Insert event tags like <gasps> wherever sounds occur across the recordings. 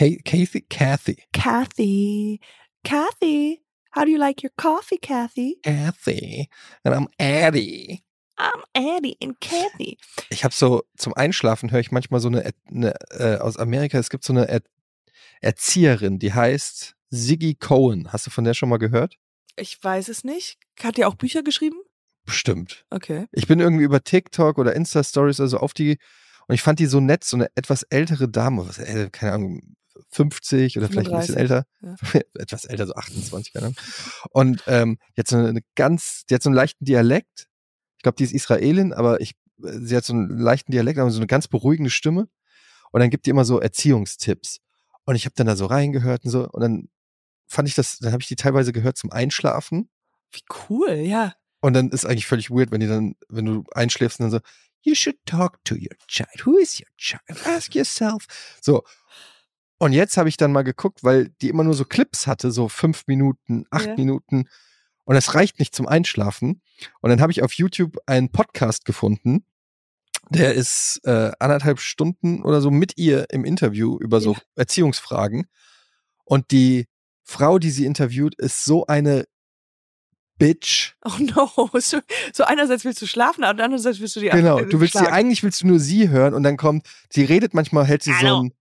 Kathy? Kathy. Kathy. Kathy, how do you like your coffee, Kathy? Kathy. And I'm Addie. I'm Addie and Kathy. Ich habe so zum Einschlafen höre ich manchmal so eine, eine äh, aus Amerika. Es gibt so eine er Erzieherin, die heißt Siggy Cohen. Hast du von der schon mal gehört? Ich weiß es nicht. Hat die auch Bücher geschrieben? Bestimmt. Okay. Ich bin irgendwie über TikTok oder Insta Stories also auf die und ich fand die so nett, so eine etwas ältere Dame, was, äh, keine Ahnung, 50 oder vielleicht ein bisschen 35, älter, <laughs> etwas älter, so 28, keine Ahnung. Und ähm, hat so eine ganz, die hat so einen leichten Dialekt. Ich glaube, die ist Israelin, aber ich, sie hat so einen leichten Dialekt, aber so eine ganz beruhigende Stimme. Und dann gibt die immer so Erziehungstipps. Und ich habe dann da so reingehört und so. Und dann fand ich das, dann habe ich die teilweise gehört zum Einschlafen. Wie cool, ja. Und dann ist eigentlich völlig weird, wenn die dann, wenn du einschläfst und dann so, you should talk to your child. Who is your child? Ask yourself. So. Und jetzt habe ich dann mal geguckt, weil die immer nur so Clips hatte, so fünf Minuten, acht Ja. Minuten. Und das reicht nicht zum Einschlafen. Und dann habe ich auf YouTube einen Podcast gefunden. Der ist äh, anderthalb Stunden oder so mit ihr im Interview über so Ja. Erziehungsfragen. Und die Frau, die sie interviewt, ist so eine Bitch. Oh no. <laughs> So, so einerseits willst du schlafen, aber andererseits willst du die Genau, äh, du willst sie schlagen. eigentlich willst du nur sie hören und dann kommt, sie redet manchmal, hält sie so ein,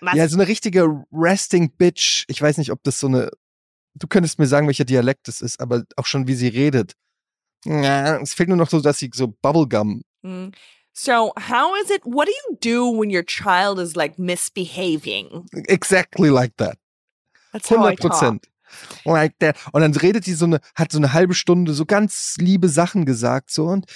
Was? ja, so eine richtige Resting Bitch. Ich weiß nicht, ob das so eine, du könntest mir sagen, welcher Dialekt das ist, aber auch schon wie sie redet. Ja, es fehlt nur noch so, dass sie so Bubblegum. Mm. So, how is it? What do you do when your child is like misbehaving? Exactly like that. That's how I 100 talk. Prozent. Like that. Und dann redet sie so eine, hat so eine halbe Stunde so ganz liebe Sachen gesagt, so und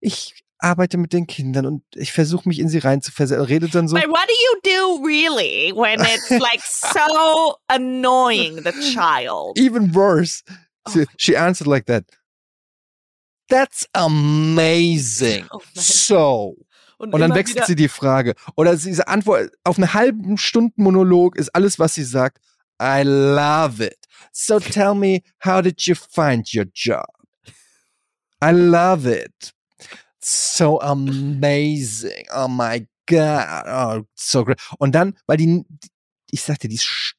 ich arbeite mit den Kindern und ich versuche mich in sie reinzuversetzen. Redet dann so. But what do you do really when it's like so <laughs> annoying the child? even worse. She, Oh. she answered like that. That's amazing. Oh so. Und dann immer wechselt sie die Frage. Oder diese Antwort auf eine halben Stunden Monolog ist alles, was sie sagt. I love it. So tell me, how did you find your job? I love it. So amazing. Oh my God. Oh, so great. Und dann, weil die, ich sagte, die ist,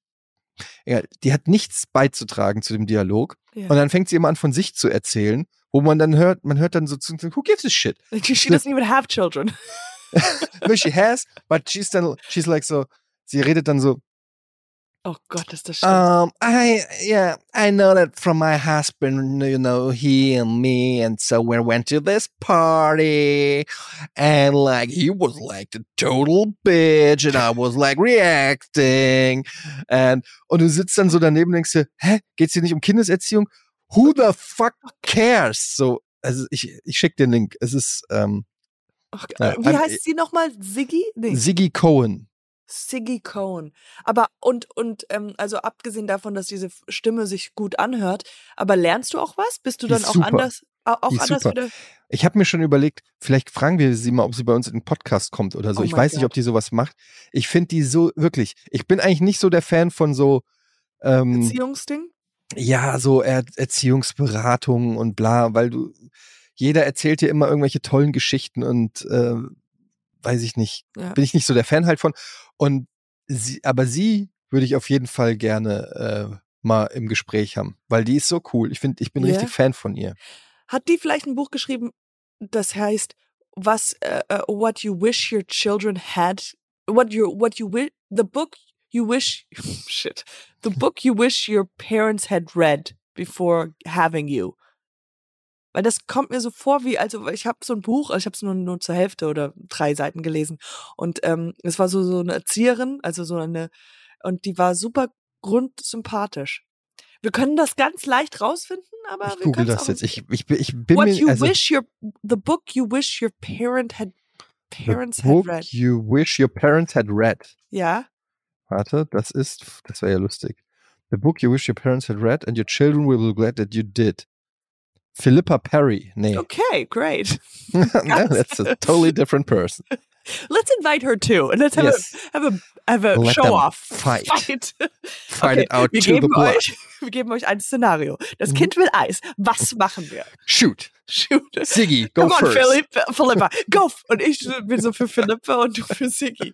ja, die hat nichts beizutragen zu dem Dialog. Ja. Und dann fängt sie immer an, von sich zu erzählen, wo man dann hört, man hört dann so, zu- who gives a shit? <laughs> She doesn't even have children. <laughs> no, she has, but she's then, she's like so, sie redet dann so, Oh Gott, ist das schlimm. um, I, yeah, I know that from my husband, you know, he and me, and so we went to this party, and like, he was like the total bitch, and I was like reacting, and, und du sitzt dann so daneben und denkst dir, hä, geht's hier nicht um Kindeserziehung? Who the fuck cares? So, also ich, ich schick den Link. Es ist, ähm, Ach, ja, Wie heißt sie nochmal? Siggy? Nee, Siggy Cohen. Siggy Cohen. Aber und und ähm, also abgesehen davon, dass diese Stimme sich gut anhört, aber lernst du auch was? Bist du dann auch super. anders au- auch anders super. wieder? Ich habe mir schon überlegt, vielleicht fragen wir sie mal, ob sie bei uns in den Podcast kommt oder so. Oh ich weiß nicht, ob die sowas macht. Ich finde die so wirklich. Ich bin eigentlich nicht so der Fan von so ähm, Beziehungsding? ja so er Erziehungsberatungen und bla, weil du jeder erzählt dir immer irgendwelche tollen Geschichten und äh, weiß ich nicht, Ja. bin ich nicht so der Fan halt von. Und sie, aber sie würde ich auf jeden Fall gerne äh, mal im Gespräch haben, weil die ist so cool. Ich finde, ich bin Ja. richtig Fan von ihr. Hat die vielleicht ein Buch geschrieben, das heißt, was äh, äh, what you wish your children had what you what you wish the book you wish <laughs> shit the book you wish your parents had read before having you. Weil das kommt mir so vor wie, also ich habe so ein Buch, also ich habe es nur, nur zur Hälfte oder drei Seiten gelesen. Und ähm, es war so, so eine Erzieherin, also so eine, und die war super grundsympathisch. Wir können das ganz leicht rausfinden, aber Ich wir google das jetzt. Ich, ich, bin- ich bin What mir you also, wish your the book you wish your parent had parents the had book read. you wish your parents had read. Ja, Warte, das ist, das wäre ja lustig. The book you wish your parents had read and your children will be glad that you did. Philippa Perry. Nee. okay, great. <laughs> <laughs> no, that's a totally different person. Let's invite her too, and let's have Yes. a have a have a Let show off. <laughs> fight. Fight. Fight Okay, it out wir to the geben blood. euch, wir geben euch ein Szenario. Das Mhm. Kind will Eis. Was machen wir? Shoot. Shoot. Siggy, go Come on, first. Philipp, Philippa, go! Und ich bin so für Philippa und du für Siggy.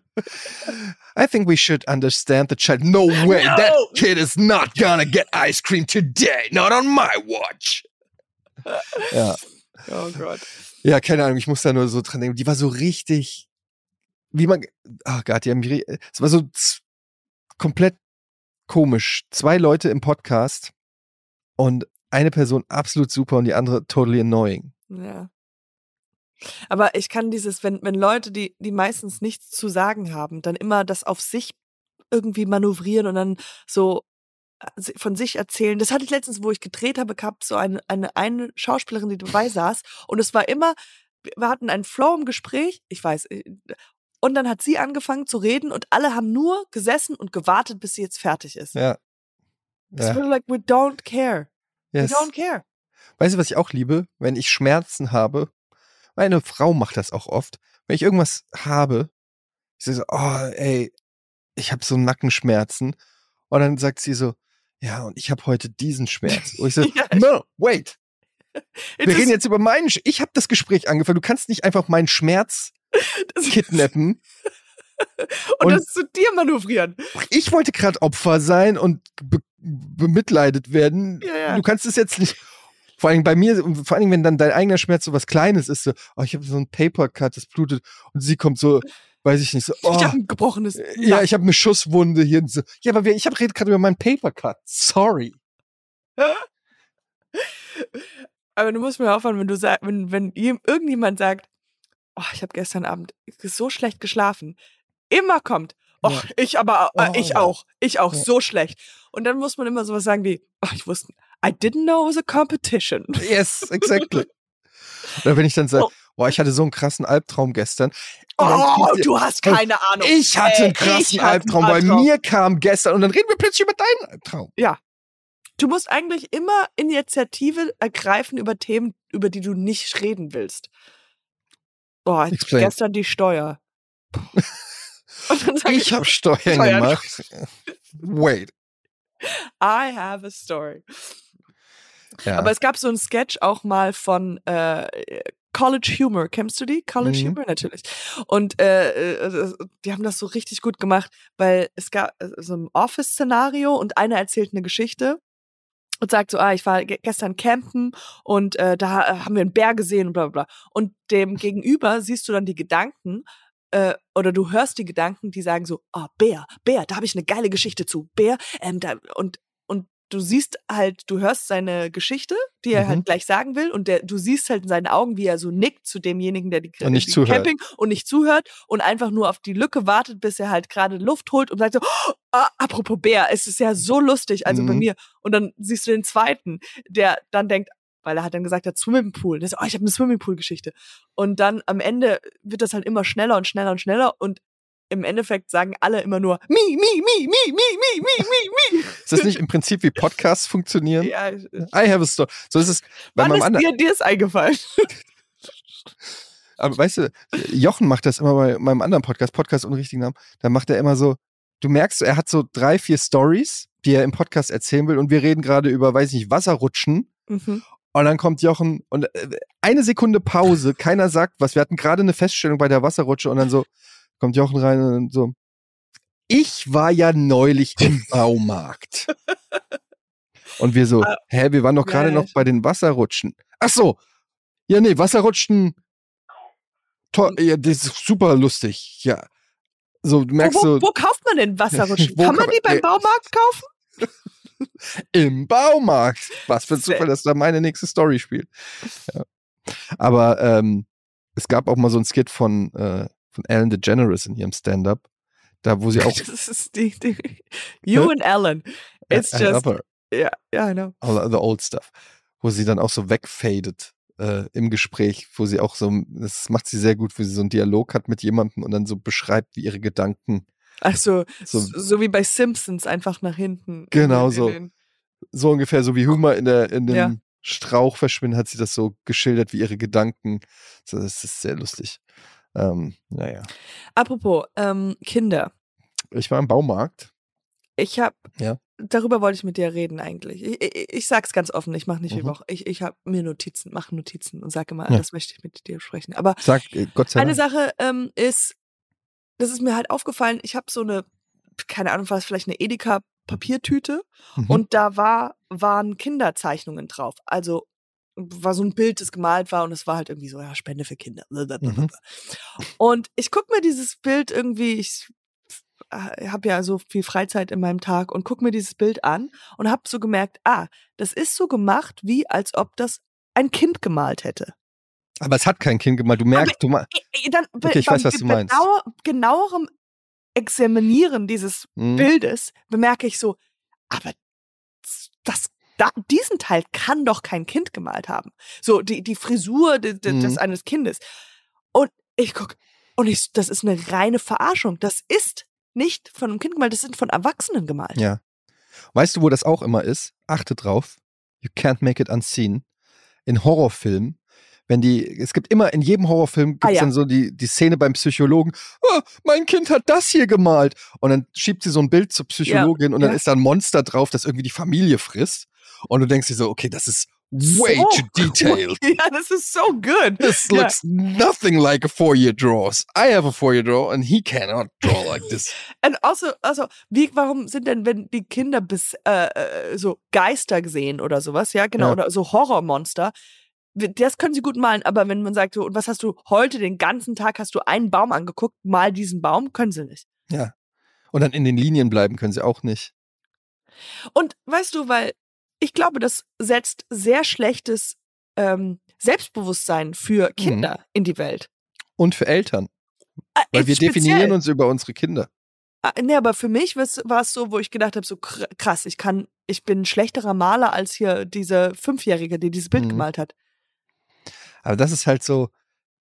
I think we should understand the child. No way. That No. kid is not gonna get ice cream today. Not on my watch. Ja. <laughs> Oh Gott. Ja, keine Ahnung, ich muss da nur so dran denken. Die war so richtig, wie man, oh Gott, die haben, es war so komplett komisch. Zwei Leute im Podcast und eine Person absolut super und die andere totally annoying. Ja. Aber ich kann dieses, wenn, wenn Leute, die, die meistens nichts zu sagen haben, dann immer das auf sich irgendwie manövrieren und dann so von sich erzählen. Das hatte ich letztens, wo ich gedreht habe, gab so eine, eine, eine Schauspielerin, die dabei saß und es war immer, wir hatten einen Flow im Gespräch, ich weiß, äh, und dann hat sie angefangen zu reden und alle haben nur gesessen und gewartet, bis sie jetzt fertig ist. Ja. Es ja. war like, we don't care. Yes. We don't care. Weißt du, was ich auch liebe? Wenn ich Schmerzen habe, meine Frau macht das auch oft. Wenn ich irgendwas habe, ich sage so, oh, ey, ich habe so Nackenschmerzen. Und dann sagt sie so, ja, und ich habe heute diesen Schmerz. Und ich <laughs> so, Ja. no, wait. It <laughs> Wir reden jetzt über meinen, Sch ich habe das Gespräch angefangen. Du kannst nicht einfach meinen Schmerz <laughs> kidnappen. und, und- das zu dir manövrieren. Ich wollte gerade Opfer sein und be bemitleidet werden. Ja, ja. Du kannst es jetzt nicht. Vor allem bei mir, vor allem, wenn dann dein eigener Schmerz so was Kleines ist, so, oh, ich habe so ein Papercut, das blutet, und sie kommt so, weiß ich nicht, so, oh, Ich habe ein gebrochenes. ja, ich habe eine Schusswunde hier. So, ja, aber wir, ich habe gerade über meinen Papercut. Sorry. Aber du musst mir aufhören, wenn du sagst, wenn, wenn jem- irgendjemand sagt, oh, ich habe gestern Abend so schlecht geschlafen. Immer kommt, oh, Ja. ich aber, äh, ich Oh. auch, ich auch, Ja. so schlecht. Und dann muss man immer sowas sagen wie, oh, ich wusste, I didn't know it was a competition. Yes, exactly. Oder wenn ich dann sage, <laughs> Oh. Boah, ich hatte so einen krassen Albtraum gestern. Dann Oh, sie- du hast keine Ahnung. Ich hatte einen krassen ich hatte einen Albtraum, weil Albtraum. mir kam gestern und dann reden wir plötzlich über deinen Albtraum. Du musst eigentlich immer Initiative ergreifen über Themen, über die du nicht reden willst. Boah, Explain. gestern die Steuer. <laughs> Dann sag Ich habe Steuern Steuern. gemacht. Wait. I have a story. Ja. Aber es gab so einen Sketch auch mal von äh, College Humor. Kennst du die? College Mhm. Humor natürlich. Und äh, äh, die haben das so richtig gut gemacht, weil es gab äh, so ein Office-Szenario und einer erzählt eine Geschichte und sagt so, ah, ich war ge gestern campen und äh, da äh, haben wir einen Bär gesehen und bla bla bla. Und dem <laughs> gegenüber siehst du dann die Gedanken äh, oder du hörst die Gedanken, die sagen so, ah, Bär, Bär, da habe ich eine geile Geschichte zu. Bär, ähm, da, und du siehst halt, du hörst seine Geschichte, die er Mhm. halt gleich sagen will und der, du siehst halt in seinen Augen, wie er so nickt zu demjenigen, der die, Und nicht die zuhört. Camping und nicht zuhört und einfach nur auf die Lücke wartet, bis er halt gerade Luft holt und sagt so, oh, ah, apropos Bär, es ist ja so lustig, also bei Mhm. mir. Und dann siehst du den zweiten, der dann denkt, weil er hat dann gesagt, er hat Swimmingpool. Der so, oh, ich habe eine Swimmingpool-Geschichte. Und dann am Ende wird das halt immer schneller und schneller und schneller und im Endeffekt sagen alle immer nur mi, mi, mi, mi, mi, mi, mi, mi, mi. Ist das nicht im Prinzip wie Podcasts funktionieren? Ja, I have a story. So ist es bei wann meinem ist anderen. dir, dir ist eingefallen? Aber weißt du, Jochen macht das immer bei meinem anderen Podcast, Podcast ohne richtigen Namen. Da macht er immer so, du merkst, er hat so drei, vier Stories, die er im Podcast erzählen will und wir reden gerade über, weiß ich nicht, Wasserrutschen. Mhm. Und dann kommt Jochen und äh, eine Sekunde Pause, keiner sagt was. Wir hatten gerade eine Feststellung bei der Wasserrutsche und dann so kommt Jochen rein und so, ich war ja neulich im <laughs> Baumarkt. Und wir so, hä, wir waren doch gerade Ah, noch bei den Wasserrutschen. Ach so. Ja, nee, Wasserrutschen. To ja, das ist super lustig. Ja. So, du Wo, merkst wo, so, wo kauft man denn Wasserrutschen? <laughs> Wo Kann man die beim Baumarkt kaufen? <laughs> im Baumarkt. Was für ein Zufall, dass da meine nächste Story spielt. Ja. Aber ähm, es gab auch mal so ein Skit von, äh, von Ellen DeGeneres in ihrem Stand-up, da wo sie auch <laughs> Das ist die, die <laughs> You and Ellen. It's I just, love her, ja, ja, I know. all the old stuff, wo sie dann auch so wegfadet äh, im Gespräch, wo sie auch so, das macht sie sehr gut, wo sie so einen Dialog hat mit jemandem und dann so beschreibt, wie ihre Gedanken Ach so, So- so, wie bei Simpsons, einfach nach hinten. in Genau in so. den- so ungefähr so wie Humor in der in dem Ja. Strauch verschwinden, hat sie das so geschildert, wie ihre Gedanken. So, das ist sehr lustig. Ähm, naja. Apropos ähm, Kinder. Ich war im Baumarkt. Ich habe, Ja. darüber wollte ich mit dir reden eigentlich. Ich, ich, ich sag's ganz offen, ich mache nicht wie Mhm. Woche. Ich, ich habe mir Notizen, mache Notizen und sage immer, Ja. das möchte ich mit dir sprechen. Aber Sag, äh, Gott sei eine Dank. Sache ähm, ist, das ist mir halt aufgefallen, ich habe so eine, keine Ahnung, was vielleicht eine Edeka Papiertüte Mhm. und da war, waren Kinderzeichnungen drauf. Also war so ein Bild, das gemalt war und es war halt irgendwie so, ja, Spende für Kinder. Mhm. Und ich guck mir dieses Bild irgendwie, ich habe ja so viel Freizeit in meinem Tag und guck mir dieses Bild an und habe so gemerkt, ah, das ist so gemacht, wie als ob das ein Kind gemalt hätte. Aber es hat kein Kind gemalt. Du merkst, du ma I- i- Dann, Okay, ich weiß, was du meinst. Genauer, genauerem Examinieren dieses Mhm. Bildes bemerke ich so, aber das, da, diesen Teil kann doch kein Kind gemalt haben. So, die, die Frisur de, de, des Mhm. eines Kindes. Und ich guck, und ich, das ist eine reine Verarschung. Das ist nicht von einem Kind gemalt, das sind von Erwachsenen gemalt. Ja. Weißt du, wo das auch immer ist? Achte drauf. You can't make it unseen. In Horrorfilmen, wenn die, es gibt immer, in jedem Horrorfilm gibt es Ah, ja. dann so die, die Szene beim Psychologen, oh, mein Kind hat das hier gemalt. Und dann schiebt sie so ein Bild zur Psychologin und dann ja. ist da ein Monster drauf, das irgendwie die Familie frisst. Und du denkst dir so, okay, das ist way So too <laughs> detailed. <laughs> Ja, das ist so good. This Ja. looks nothing like a four-year draws. I have a four-year draw and he cannot draw like this. <laughs> Und also, also, wie, warum sind denn, wenn die Kinder bis äh, äh, so Geister sehen oder sowas, ja, genau, Ja. oder so Horrormonster, das können sie gut malen, aber wenn man sagt, so, und was hast du heute den ganzen Tag, hast du einen Baum angeguckt, mal diesen Baum, können sie nicht. Ja. Und dann in den Linien bleiben können sie auch nicht. Und weißt du, weil ich glaube, das setzt sehr schlechtes ähm, Selbstbewusstsein für Kinder in die Welt. Und für Eltern. Äh, Weil wir speziell. definieren uns über unsere Kinder. Ah, Nee, aber für mich war es so, wo ich gedacht habe, so kr- krass, ich kann, ich bin ein schlechterer Maler als hier dieser Fünfjährige, der dieses Bild Mhm. gemalt hat. Aber das ist halt so.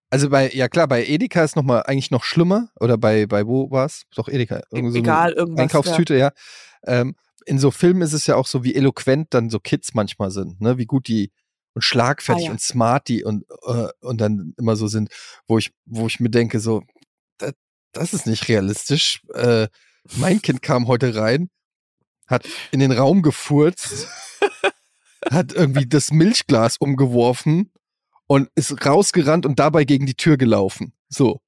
Also bei, ja klar, bei Edeka ist nochmal eigentlich noch schlimmer. Oder bei, bei wo war's? Doch Edeka. Irgend so eine Egal, irgendwas. Einkaufstüte, ja. Ähm, in so Filmen ist es ja auch so, wie eloquent dann so Kids manchmal sind, ne? Wie gut die und schlagfertig Ah, ja. und smart die und, äh, und dann immer so sind, wo ich, wo ich mir denke, so, das, das ist nicht realistisch. Äh, mein Kind kam heute rein, hat in den Raum gefurzt, hat irgendwie das Milchglas umgeworfen und ist rausgerannt und dabei gegen die Tür gelaufen. So.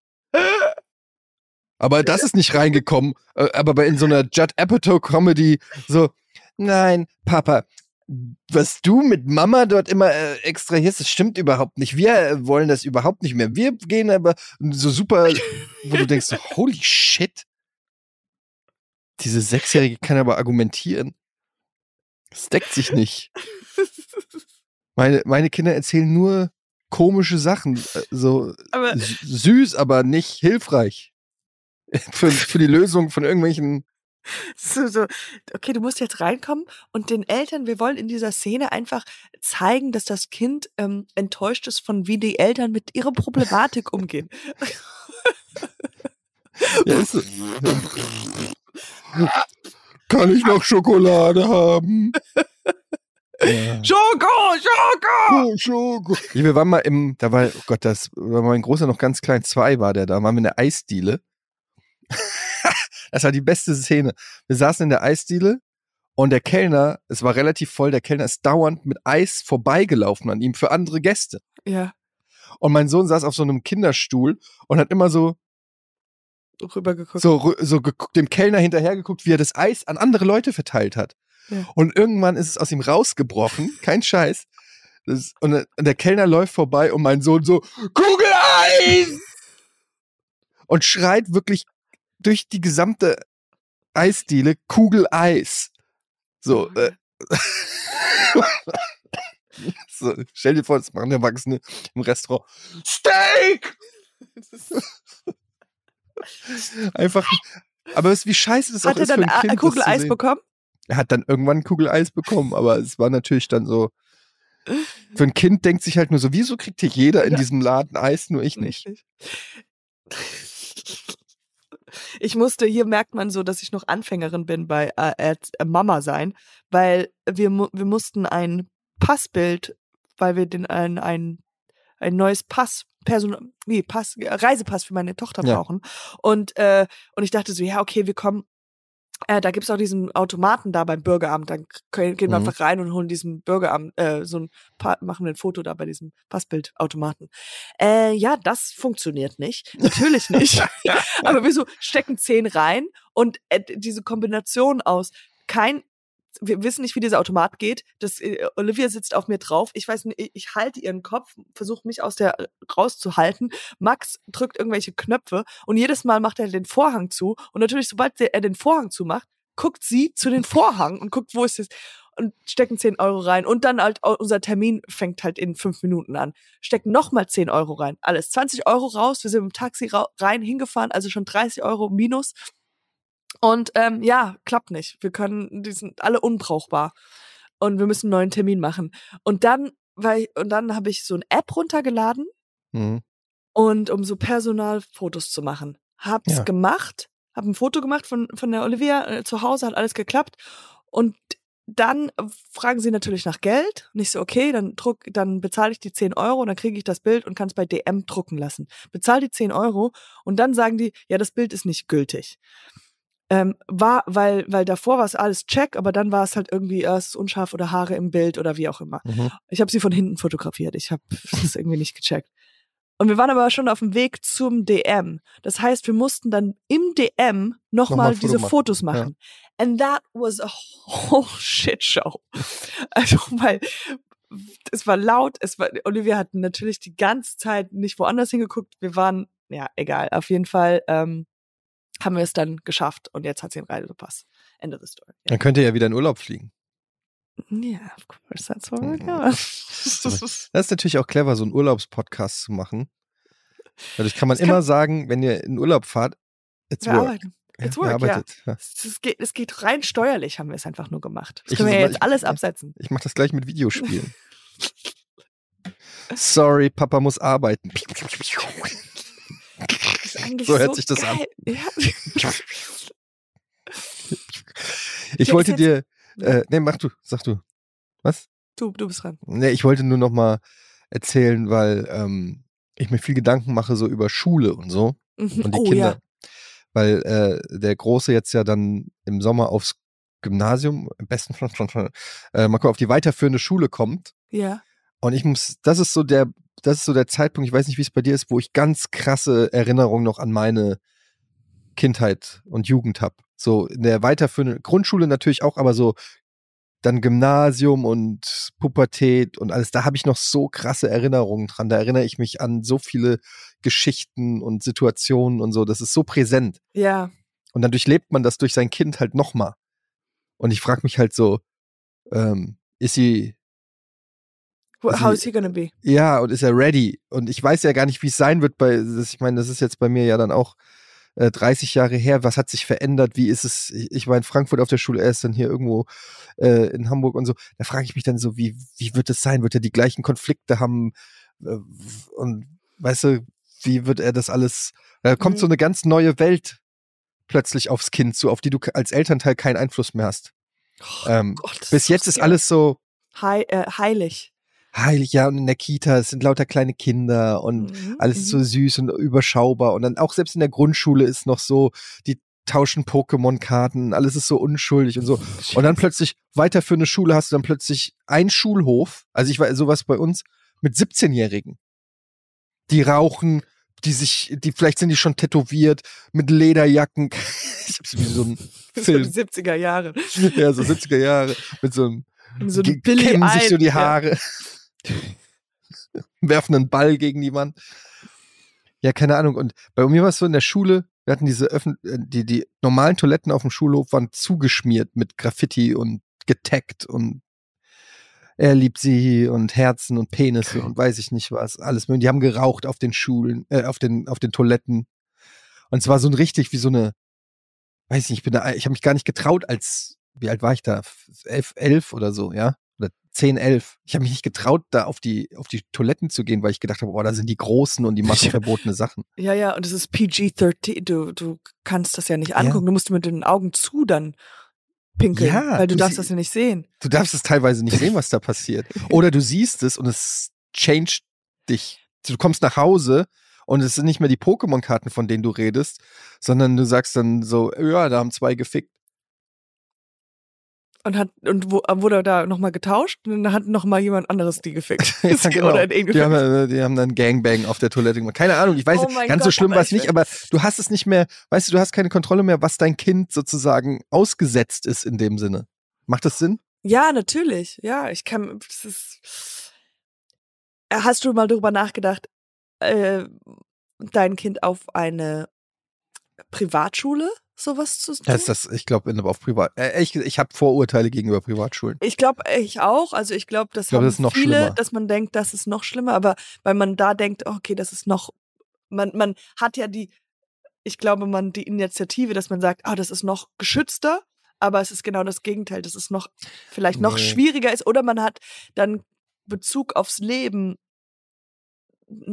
Aber <laughs> das ist nicht reingekommen. Äh, Aber bei in so einer Judd Apatow Comedy so, nein, Papa, was du mit Mama dort immer äh, extrahierst, das stimmt überhaupt nicht. Wir äh, wollen das überhaupt nicht mehr. Wir gehen aber so super, wo du denkst, <laughs> holy shit. Diese Sechsjährige kann aber argumentieren. Das deckt sich nicht. Meine, meine Kinder erzählen nur komische Sachen. äh, So aber süß, aber nicht hilfreich. <laughs> Für, für die Lösung von irgendwelchen. so, so, okay, du musst jetzt reinkommen und den Eltern, wir wollen in dieser Szene einfach zeigen, dass das Kind ähm, enttäuscht ist von wie die Eltern mit ihrer Problematik <laughs> umgehen. Ja, so. Kann ich noch Schokolade haben? Ja. <laughs> Schoko, Schoko! Oh, Schoko. Ja, wir waren mal im, da war, oh Gott, das war mein Großer noch ganz klein, zwei war der da, waren wir in der Eisdiele. Das war die beste Szene. Wir saßen in der Eisdiele und der Kellner, es war relativ voll, der Kellner ist dauernd mit Eis vorbeigelaufen an ihm für andere Gäste. Ja, Und mein Sohn saß auf so einem Kinderstuhl und hat immer so, rübergeguckt. so, so geguckt, dem Kellner hinterhergeguckt, wie er das Eis an andere Leute verteilt hat. Ja. Und irgendwann ist es aus ihm rausgebrochen, kein Scheiß. Das, und, der- und der Kellner läuft vorbei und mein Sohn so, Kugeleis! Und schreit wirklich durch die gesamte Eisdiele Kugeleis. So, äh, <laughs> so, stell dir vor, das machen Erwachsene im Restaurant. Steak! <laughs> Einfach, aber es, wie scheiße das auch Hat er ist für dann ein Kind, Kugel Eis bekommen? Er hat dann irgendwann Kugeleis bekommen, aber es war natürlich dann so. Für ein Kind denkt sich halt nur so, wieso kriegt hier jeder in Ja. diesem Laden Eis, nur ich nicht. Ich musste, hier merkt man so, dass ich noch Anfängerin bin bei äh, Erz- äh, Mama sein, weil wir, wir mussten ein Passbild, weil wir den ein, ein, ein neues Pass Person, nee, Pass, äh, Reisepass für meine Tochter Ja. brauchen. Und, äh, und ich dachte so, ja, okay, wir kommen. Äh, da gibt's auch diesen Automaten da beim Bürgeramt. Dann können, gehen wir Mhm. einfach rein und holen diesen Bürgeramt, äh, so ein pa machen ein Foto da bei diesem Passbildautomaten. Äh, ja, das funktioniert nicht. Natürlich nicht. <laughs> Aber wir so stecken zehn rein und äh, diese Kombination aus kein wir wissen nicht, wie dieser Automat geht. Das, äh, Olivia sitzt auf mir drauf. Ich weiß nicht, ich, halte ihren Kopf, versuche mich aus der äh, rauszuhalten. Max drückt irgendwelche Knöpfe und jedes Mal macht er den Vorhang zu. Und natürlich, sobald der, er den Vorhang zumacht, guckt sie zu den Vorhang und guckt, wo ist es und stecken 10 Euro rein. Und dann halt unser Termin fängt halt in fünf Minuten an. Stecken nochmal 10 Euro rein. Alles 20 Euro raus. Wir sind im Taxi rein hingefahren, also schon 30 Euro minus. Und ähm, ja, klappt nicht. Wir können, die sind alle unbrauchbar. Und wir müssen einen neuen Termin machen. Und dann, weil, und dann habe ich so eine App runtergeladen Mhm. und um so Personalfotos zu machen. Hab's Ja. gemacht, hab ein Foto gemacht von, von der Olivia äh, zu Hause, hat alles geklappt. Und dann fragen sie natürlich nach Geld. Und ich so, okay, dann druck, dann bezahle ich die 10 Euro und dann kriege ich das Bild und kann es bei DM drucken lassen. Bezahl die 10 Euro und dann sagen die, ja, das Bild ist nicht gültig. Ähm, war, weil, weil davor war es alles check, aber dann war es halt irgendwie erst unscharf oder Haare im Bild oder wie auch immer. Mhm. Ich habe sie von hinten fotografiert. Ich habe <laughs> das irgendwie nicht gecheckt. Und wir waren aber schon auf dem Weg zum DM. Das heißt, wir mussten dann im DM Nochmal nochmal Foto diese machen. Fotos machen. And that was a whole <laughs> shit show. Also, weil es war laut, es war, Olivia hat natürlich die ganze Zeit nicht woanders hingeguckt. Wir waren, ja, egal. Auf jeden Fall ähm, haben wir es dann geschafft und jetzt hat sie einen Reisepass. End of the story. Ja, Dann könnt ihr ja wieder in Urlaub fliegen. yeah, of course, that's what we're Mhm. doing. <laughs> Das ist natürlich auch clever, so einen Urlaubspodcast zu machen. Dadurch kann man kann- immer sagen, wenn ihr in Urlaub fahrt, it's Wir work. arbeiten. It's Ja, work, ihr ja. arbeitet. Ja. Es, geht, es geht rein steuerlich, haben wir es einfach nur gemacht. Das Ich- können wir ja ich- jetzt alles ja. absetzen. Ich mache das gleich mit Videospielen. <laughs> Sorry, Papa muss arbeiten. Eigentlich <laughs> So hört sich das geil. Ja. <laughs> Ich Ja, wollte dir, äh, nee, mach du, sag du. Was? Du, du bist dran. Nee, ich wollte nur noch mal erzählen, weil ähm, ich mir viel Gedanken mache so über Schule und so Mhm. und die oh Kinder. Weil äh, der Große jetzt ja dann im Sommer aufs Gymnasium, im besten Fall, <laughs> äh, mal gucken, auf die weiterführende Schule kommt. ja. Und ich muss, das ist so der, das ist so der Zeitpunkt, ich weiß nicht, wie es bei dir ist, wo ich ganz krasse Erinnerungen noch an meine Kindheit und Jugend habe. So in der weiterführenden Grundschule natürlich auch, aber so dann Gymnasium und Pubertät und alles, da habe ich noch so krasse Erinnerungen dran. Da erinnere ich mich an so viele Geschichten und Situationen und so. Das ist so präsent. Ja. Und dann durchlebt man das durch sein Kind halt nochmal. Und ich frage mich halt so, ähm, ist sie, Also- How is he gonna be? ja, und ist er ready? Und ich weiß ja gar nicht, wie es sein wird bei, ich meine, das ist jetzt bei mir ja dann auch äh, 30 Jahre her. Was hat sich verändert? Wie ist es? Ich, war in Frankfurt auf der Schule, er ist dann hier irgendwo äh, in Hamburg und so. Da frage ich mich dann so, wie, wie wird es sein? Wird er die gleichen Konflikte haben? Äh, und weißt du, wie wird er das alles? Da kommt Mhm. so eine ganz neue Welt plötzlich aufs Kind zu, auf die du als Elternteil keinen Einfluss mehr hast. Ähm, Oh Gott, das bis jetzt ist alles so, Hei äh, heilig. Heilig, ja, und in der Kita, es sind lauter kleine Kinder und Mhm, alles ist so süß und überschaubar. Und dann auch selbst in der Grundschule ist noch so, die tauschen Pokémon-Karten, alles ist so unschuldig und so. Und dann plötzlich, weiter für eine Schule hast du dann plötzlich einen Schulhof, also ich war sowas bei uns, mit 17-Jährigen. Die rauchen, die sich, die, vielleicht sind die schon tätowiert, mit Lederjacken. <laughs> Ich hab's wie so ein <laughs> so Film. die 70er Jahre. Ja, so 70er Jahre, mit so einem So Ge- ein Billy sich so die ja. <laughs> Werfen einen Ball gegen die Wand. Ja, keine Ahnung. Und bei mir war es so in der Schule, wir hatten diese Öffn äh, die, die normalen Toiletten auf dem Schulhof waren zugeschmiert mit Graffiti und getaggt und er liebt sie und Herzen und Penisse und weiß ich nicht was, alles mögliche. Die haben geraucht auf den Schulen, äh, auf den, auf den Toiletten. Und es war so ein richtig wie so eine, weiß ich nicht, ich bin da, ich habe mich gar nicht getraut als, wie alt war ich da? Elf, elf oder so, ja? Oder zehn, elf. Ich habe mich nicht getraut, da auf die, auf die Toiletten zu gehen, weil ich gedacht habe, boah, da sind die Großen und die <laughs> machen verbotene Sachen. Ja, ja, und es ist PG-13. Du, du kannst das ja nicht Ja. angucken. Du musst mit den Augen zu dann pinkeln, Ja, weil du, du darfst das ja nicht sehen. Du darfst es teilweise nicht sehen, was da passiert. <laughs> Oder du siehst es und es changed dich du kommst nach Hause und es sind nicht mehr die Pokémon-Karten, von denen du redest, sondern du sagst dann so, ja, da haben zwei gefickt. Und hat und wo, wurde da nochmal getauscht und dann hat nochmal jemand anderes die gefickt. <laughs> ja, <laughs> genau. Oder die, haben, gefickt. äh, die haben dann Gangbang auf der Toilette gemacht. Keine Ahnung, ich weiß Oh ganz so Gott, schlimm aber war es ich nicht, aber du hast es nicht mehr, weißt du, du hast keine Kontrolle mehr, was dein Kind sozusagen ausgesetzt ist in dem Sinne. Macht das Sinn? Ja, natürlich. Ja, ich kann. Das ist, Äh, hast du mal darüber nachgedacht, äh, dein Kind auf eine Privatschule sowas zu tun? Das das, ich glaube, auf Privat. Äh, ich ich habe Vorurteile gegenüber Privatschulen. Ich glaube, ich auch. Also ich glaube, das glaub, haben das ist noch viele, schlimmer. dass man denkt, das ist noch schlimmer, aber weil man da denkt, oh, okay, das ist noch, man, man hat ja die, ich glaube, man die Initiative, dass man sagt, ah, das ist noch geschützter, aber es ist genau das Gegenteil, dass es noch vielleicht noch Nee. schwieriger ist oder man hat dann Bezug aufs Leben.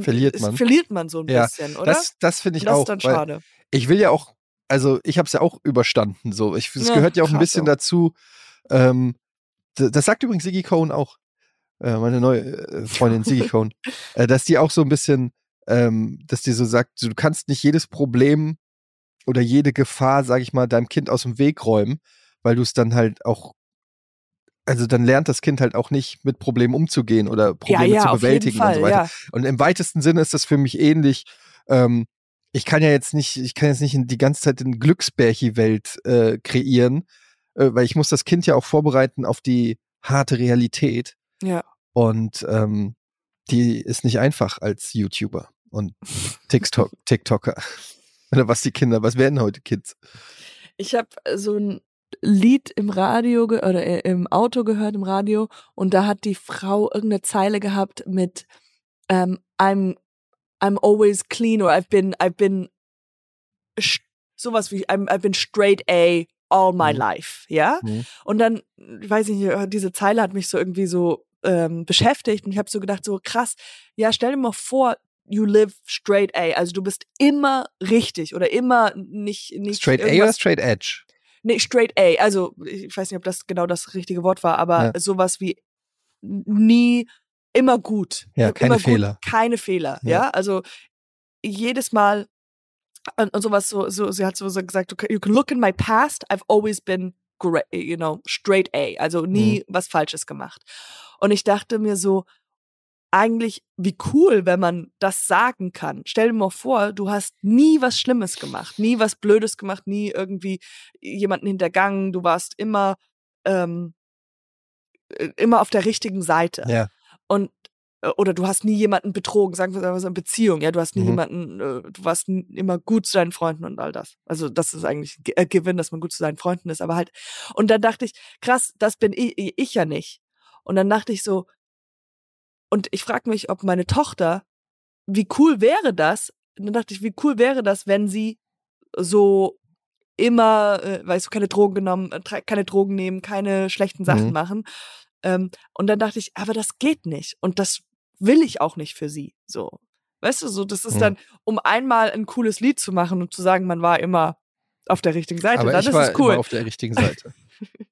Verliert man. Verliert man so ein Ja, bisschen, oder? Das, das finde ich das auch. ist dann schade. ich will ja auch, also ich habe es ja auch überstanden. So, ich, es Ja, gehört ja auch ein bisschen auch. dazu. Ähm, das sagt übrigens Siggy Cohn auch, äh, meine neue äh, Freundin Siggy <laughs> Cohn, äh, dass die auch so ein bisschen, ähm, dass die so sagt, du kannst nicht jedes Problem oder jede Gefahr, sag ich mal, deinem Kind aus dem Weg räumen, weil du es dann halt auch also dann lernt das Kind halt auch nicht mit Problemen umzugehen oder Ja, Probleme ja, zu auf jeden bewältigen Fall, und so weiter. ja. Und im weitesten Sinne ist das für mich ähnlich. Ähm, ich kann ja jetzt nicht, ich kann jetzt nicht in die ganze Zeit in Glücksbärchi-Welt äh, kreieren, äh, weil ich muss das Kind ja auch vorbereiten auf die harte Realität. Ja. Und ähm, die ist nicht einfach als YouTuber und <laughs> TikTok, TikToker. Oder was die Kinder, was werden heute Kids? Ich habe so ein Lied im Radio oder äh, im Auto gehört im Radio und da hat die Frau irgendeine Zeile gehabt mit ähm, I'm I'm always clean or I've been I've been sowas wie I'm, I've been straight A all my Mhm. life, ja? Mhm. Und dann, ich weiß nicht, äh, diese Zeile hat mich so irgendwie so ähm, beschäftigt und ich habe so gedacht, so krass, ja, stell dir mal vor, you live straight A, also du bist immer richtig oder immer nicht nicht Straight A oder Straight Edge? Nee, straight A. Also, ich weiß nicht, ob das genau das richtige Wort war, aber Ja. sowas wie nie, immer gut. Ja, keine gut, Fehler. Keine Fehler, Ja. ja. Also, jedes Mal und, und sowas so, so, sie hat so so gesagt, "Okay, you can look in my past, I've always been great, you know, straight A. Also nie Mhm. was Falsches gemacht. Und ich dachte mir so, eigentlich, wie cool, wenn man das sagen kann. Stell dir mal vor, du hast nie was Schlimmes gemacht, nie was Blödes gemacht, nie irgendwie jemanden hintergangen, du warst immer, ähm, äh, immer auf der richtigen Seite. Ja. Und äh, oder du hast nie jemanden betrogen, sagen wir mal so eine Beziehung, ja, du hast nie Mhm. jemanden, äh, du warst immer gut zu deinen Freunden und all das. Also das ist eigentlich ein äh, Gewinn, dass man gut zu seinen Freunden ist, aber halt. Und dann dachte ich, krass, das bin ich, ich ja nicht. Und dann dachte ich so, und ich frage mich, ob meine Tochter, wie cool wäre das? Und dann dachte ich, wie cool wäre das, wenn sie so immer, äh, weißt du, keine Drogen genommen, keine Drogen nehmen, keine schlechten Sachen Mhm. machen. Ähm, und dann dachte ich, aber das geht nicht. Und das will ich auch nicht für sie. So. Weißt du, so, das ist Mhm. dann, um einmal ein cooles Lied zu machen und zu sagen, man war immer auf der richtigen Seite, Aber dann ich ist war es cool. immer auf der richtigen Seite. <laughs>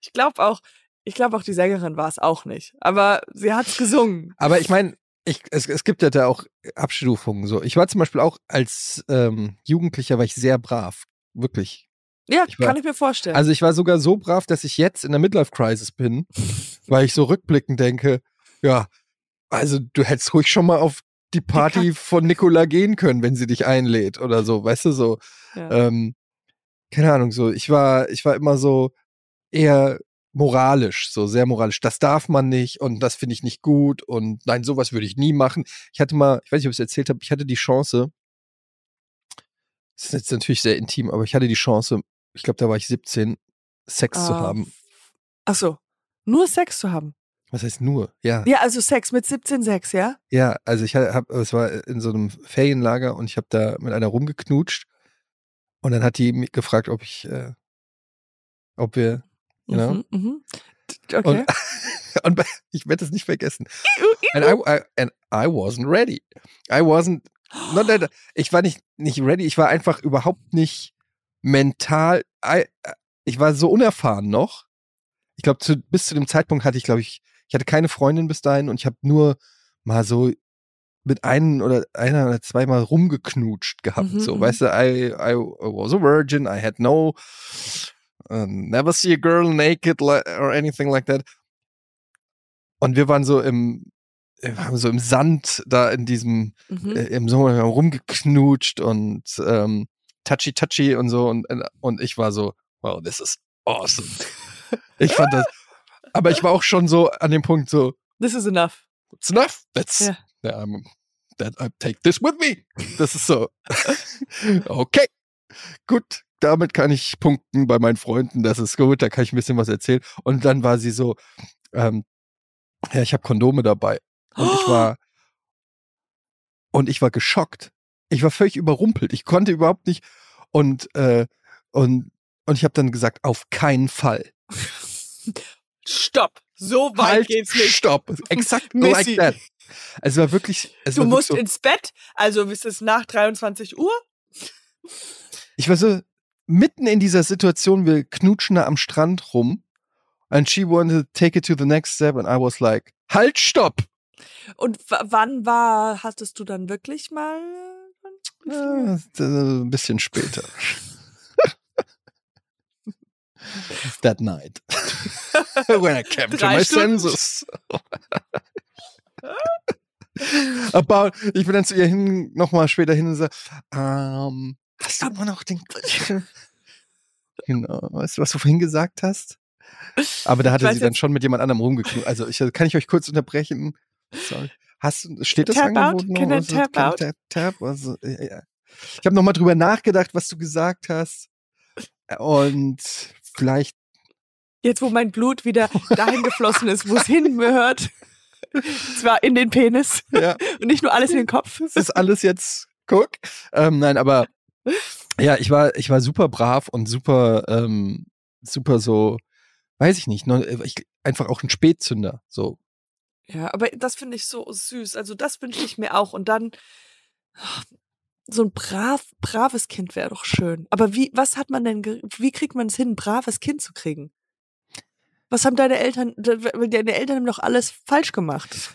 Ich glaube auch, ich glaube auch, die Sängerin war es auch nicht. Aber sie hat's gesungen. Aber ich meine, ich, es, es gibt ja da auch Abstufungen. So. Ich war zum Beispiel auch als ähm, Jugendlicher war ich sehr brav. Wirklich. Ja, Ich war- kann ich mir vorstellen. Also ich war sogar so brav, dass ich jetzt in der Midlife Crisis bin, <laughs> weil ich so rückblickend denke, ja, also du hättest ruhig schon mal auf die Party von Nicola gehen können, wenn sie dich einlädt oder so, weißt du so. ja. Ähm, keine Ahnung, so ich war, ich war immer so eher moralisch, so sehr moralisch. Das darf man nicht und das finde ich nicht gut und nein, sowas würde ich nie machen. Ich hatte mal, ich weiß nicht, ob ich es erzählt habe, ich hatte die Chance, das ist jetzt natürlich sehr intim, aber ich hatte die Chance, ich glaube, da war ich 17, Sex zu Ah, haben. Ach so. Nur Sex zu haben. Was heißt nur? Ja. Ja, also Sex mit 17, Sex, ja? Ja, also ich habe, es war in so einem Ferienlager und ich habe da mit einer rumgeknutscht und dann hat die mich gefragt, ob ich, äh, ob wir, Genau. Mhm, mhm. D- Okay. <laughs> und, und ich werde es nicht vergessen. And I, I, and I wasn't ready. I wasn't, not that, <gasps> ich war nicht, nicht ready, ich war einfach überhaupt nicht mental, I, ich war so unerfahren noch. Ich glaube, zu, bis zu dem Zeitpunkt hatte ich, glaube ich, ich hatte keine Freundin bis dahin und ich habe nur mal so mit einem oder einer oder zweimal rumgeknutscht gehabt. Mhm, so, mhm. weißt du, I, I was a virgin, I had no, uh, never see a girl naked or anything like that. Und wir waren so im, haben so im Sand da in diesem, Mhm. äh, im Sommer rumgeknutscht und ähm, touchy touchy und so und, und ich war so, wow, this is awesome. Ich fand das, <laughs> aber ich war auch schon so an dem Punkt so, This is enough. it's enough. That's yeah, I'm, that I take this with me. Das ist so. <laughs> okay. Gut, damit kann ich punkten bei meinen Freunden. Das ist gut, da kann ich ein bisschen was erzählen. Und dann war sie so, ähm, ja, ich habe Kondome dabei. Und ich <gasps> war und ich war geschockt. Ich war völlig überrumpelt. Ich konnte überhaupt nicht und äh, und und ich habe dann gesagt, auf keinen Fall. Stopp. So weit halt, geht's nicht. stopp. Exakt <laughs> like that. Es war wirklich, es Du war wirklich musst so, ins Bett, also ist es nach 23 Uhr? ich war so mitten in dieser Situation, wir knutschen da am Strand rum and she wanted to take it to the next step and I was like, halt, stopp. Und wann war, hattest du dann wirklich mal? Ja, äh, ein bisschen später. <laughs> That night. <laughs> When I came to Drei my Stunden. senses. <laughs> About, ich bin dann zu ihr hin, nochmal später hin und sage, ähm, hast du immer noch den Genau, weißt du, was du vorhin gesagt hast? Aber da hatte sie dann schon mit jemand anderem rumgeknutscht. Also ich, kann ich euch kurz unterbrechen? Sorry. Hast, steht das Tap out? Angebot noch? Can I tap can out? Tap, tap? Also, ja, ja. Ich habe nochmal drüber nachgedacht, was du gesagt hast. Und vielleicht, Jetzt, wo mein Blut wieder dahin geflossen ist, wo es hingehört. <laughs> Zwar in den Penis ja, <laughs> und nicht nur alles in den Kopf. das ist alles jetzt, guck. Ähm, nein, aber ja, ich war, ich war super brav und super, ähm, super so, weiß ich nicht, ne, ich, einfach auch ein Spätzünder. So, Ja, aber das finde ich so süß. Also das wünsche ich mir auch. Und dann so ein brav, braves Kind wäre doch schön. Aber wie, was hat man denn, wie kriegt man es hin, ein braves Kind zu kriegen? Was haben deine Eltern, de- deine Eltern haben doch alles falsch gemacht.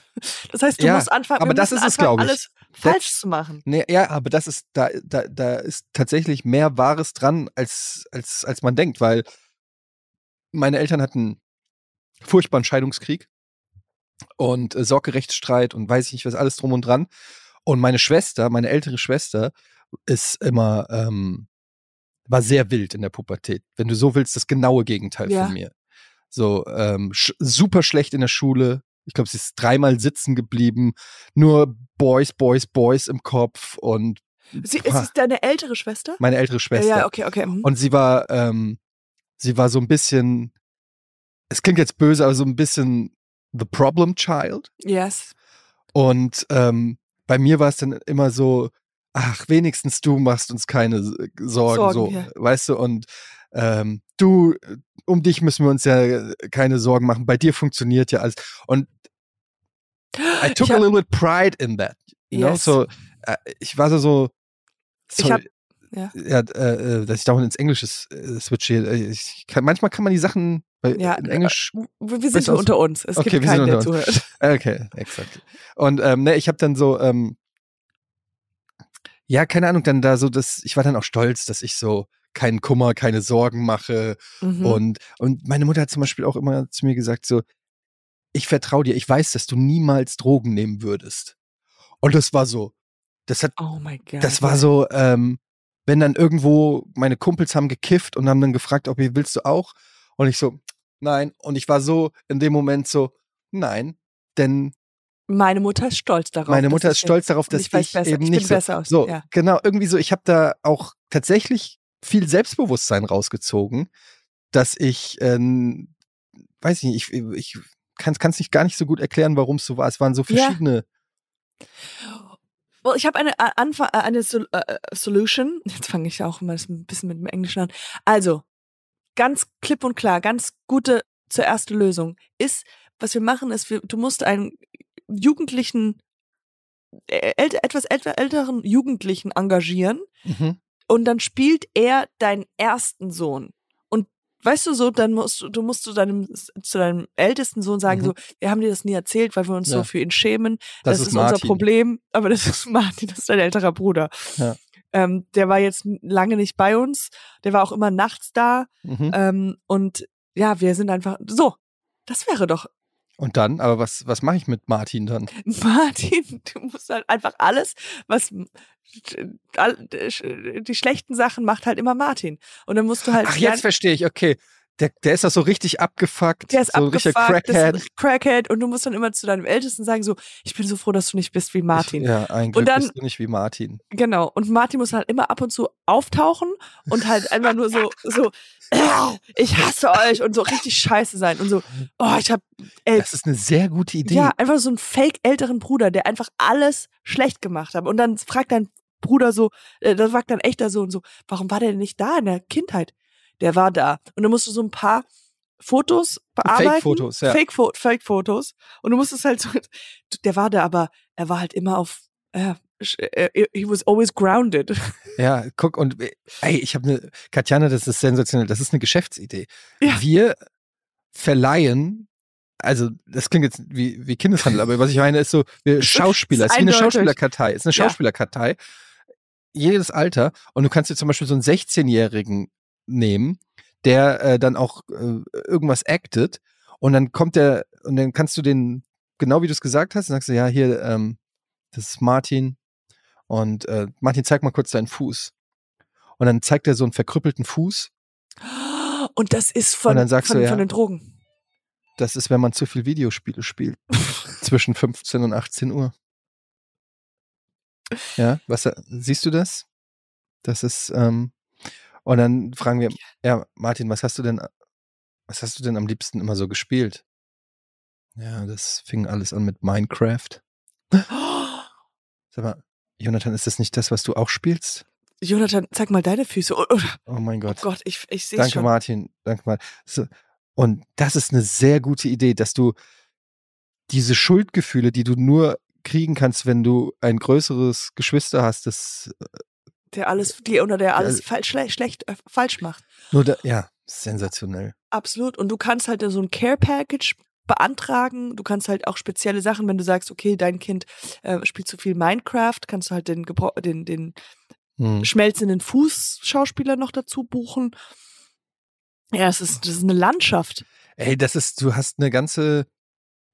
Das heißt, du Ja, musst anfangen, aber das ist es, anfangen, glaub ich. alles falsch zu machen. Nee, ja, aber das ist, da, da, da ist tatsächlich mehr Wahres dran, als, als, als man denkt, weil meine Eltern hatten furchtbaren Scheidungskrieg und äh, Sorgerechtsstreit und weiß ich nicht was, alles drum und dran. Und meine Schwester, meine ältere Schwester, ist immer, ähm, war sehr wild in der Pubertät. Wenn du so willst, das genaue Gegenteil Ja. von mir. So, ähm, sch super schlecht in der Schule. Ich glaube, sie ist dreimal sitzen geblieben. Nur Boys, Boys, Boys im Kopf und Sie, ist es deine ältere Schwester? meine ältere Schwester. Ja, ja, okay, okay. mhm. Und sie war, ähm, sie war so ein bisschen, es klingt jetzt böse, aber so ein bisschen the problem child. Yes. Und ähm, bei mir war es dann immer so, ach, wenigstens du machst uns keine Sorgen, Sorgen, so, ja. weißt du, und ähm, du, um dich müssen wir uns ja keine Sorgen machen, bei dir funktioniert ja alles. Und I <gasps> took Ich a hab- little bit pride in that. You know? Yes. So, äh, ich war so, so Ich sorry, hab- ja. ja, äh, äh, dass ich dauernd ins Englische äh, switche. Äh, Ich kann, manchmal kann man die Sachen bei, Ja, in Englisch Wir wir sind unter uns. Es Okay, gibt keinen, der zuhört. <laughs> Okay, exakt. Und ähm, ne, ich habe dann so, ähm, ja, keine Ahnung, dann da so, dass ich war dann auch stolz, dass ich so keinen Kummer, keine Sorgen mache. Mhm. Und, und meine Mutter hat zum Beispiel auch immer zu mir gesagt, so, ich vertraue dir, ich weiß, dass du niemals Drogen nehmen würdest. Und das war so, das hat, oh my God. das war so, ähm, wenn dann irgendwo meine Kumpels haben gekifft und haben dann gefragt, ob ihr willst du auch? Und ich so, nein. Und ich war so in dem Moment so, nein, denn Meine Mutter ist stolz darauf. meine Mutter ist stolz darauf, dass ich ich, eben Ich nicht so, besser aus- so ja. genau irgendwie so. Ich habe da auch tatsächlich viel Selbstbewusstsein rausgezogen, dass ich, ähm, weiß ich nicht, ich, ich kann es nicht gar nicht so gut erklären, warum es so war. Es waren so Ja. verschiedene. Well, ich habe eine äh, äh, eine Sol äh, Solution. Jetzt fange ich auch mal ein bisschen mit dem Englischen an. Also ganz klipp und klar, ganz gute zur erste Lösung ist, was wir machen, ist, wir, du musst einen Jugendlichen, äh, ält etwas älter, älteren Jugendlichen engagieren Mhm. und dann spielt er deinen ersten Sohn. Und weißt du so, dann musst du, du musst zu deinem, zu deinem ältesten Sohn sagen, Mhm. so, wir haben dir das nie erzählt, weil wir uns Ja. so für ihn schämen. Das Das, ist ist, unser. Problem. Aber das ist Martin, das ist dein älterer Bruder. Ja. Ähm, der war jetzt lange nicht bei uns. Der war auch immer nachts da. Mhm. Ähm, und ja, wir sind einfach so. Das wäre doch Und dann, aber was, was mache ich mit Martin dann? <laughs> Martin, du musst halt einfach alles, was die schlechten Sachen macht halt immer Martin. Und dann musst du halt Ach, jetzt verstehe ich, okay. Der, der ist doch so richtig abgefuckt. der ist so ein abgefuckt, das Crackhead. ist ein Crackhead und du musst dann immer zu deinem Ältesten sagen so, ich bin so froh, dass du nicht bist wie Martin. Ich, ja, ein Glück Und dann- bist du nicht wie Martin. Genau. Und Martin muss halt immer ab und zu auftauchen und halt einfach nur so, so, "Äh, ich hasse euch und so richtig scheiße sein und so, oh, ich hab, ey, Das ist eine sehr gute Idee. Ja, einfach so einen fake älteren Bruder, der einfach alles schlecht gemacht hat. Und dann fragt dein Bruder so, äh, dann fragt dein echter Sohn so, warum war der denn nicht da in der Kindheit? Der war da. Und dann musst du so ein paar Fotos bearbeiten. Fake-Fotos, ja. Fake-Fo- Fake-Fotos. Und du musst es halt so, <laughs> der war da, aber er war halt immer auf, äh, äh, he was always grounded. <laughs> Ja, guck, und äh, ey, ich habe eine, Katjana, das ist sensationell, das ist eine Geschäftsidee. Ja. Wir verleihen, also das klingt jetzt wie, wie Kindeshandel, aber was ich meine ist so, wir Schauspieler, es ist wie eine. Schauspielerkartei, es ist eine Ja. Schauspielerkartei, jedes Alter, und du kannst dir zum Beispiel so einen 16-Jährigen nehmen, der äh, dann auch äh, irgendwas actet, und dann kommt der, und dann kannst du den, genau wie du es gesagt hast, dann sagst du, ja, hier, ähm, das ist Martin, und äh, Martin, zeig mal kurz deinen Fuß. Und dann zeigt er so einen verkrüppelten Fuß. Und das ist von, von, du, ja. von den Drogen. Das ist, wenn man zu viel Videospiele spielt. <laughs> zwischen 15 und 18 Uhr. Ja, was siehst du das? Das ist, ähm, und dann fragen wir, ja, Martin, was hast du denn, was hast du denn am liebsten immer so gespielt? Ja, das fing alles an mit Minecraft. Sag mal, Jonathan, ist das nicht das, was du auch spielst? Jonathan, zeig mal deine Füße. Oh, oh, Oh mein oh Gott. Gott, ich, ich sehe Danke, schon. Martin. Danke, Martin. So. Und das ist eine sehr gute Idee, dass du diese Schuldgefühle, die du nur kriegen kannst, wenn du ein größeres Geschwister hast, das Der alles, die, oder der alles falsch, schle schlecht, äh, falsch macht. nur da, ja, sensationell. Absolut. Und du kannst halt so ein Care Package beantragen. Du kannst halt auch spezielle Sachen, wenn du sagst, okay, dein Kind äh, spielt zu viel Minecraft, kannst du halt den, den, den Hm. schmelzenden Fußschauspieler noch dazu buchen. Ja, es ist, das ist eine Landschaft. Ey, das ist, du hast eine ganze,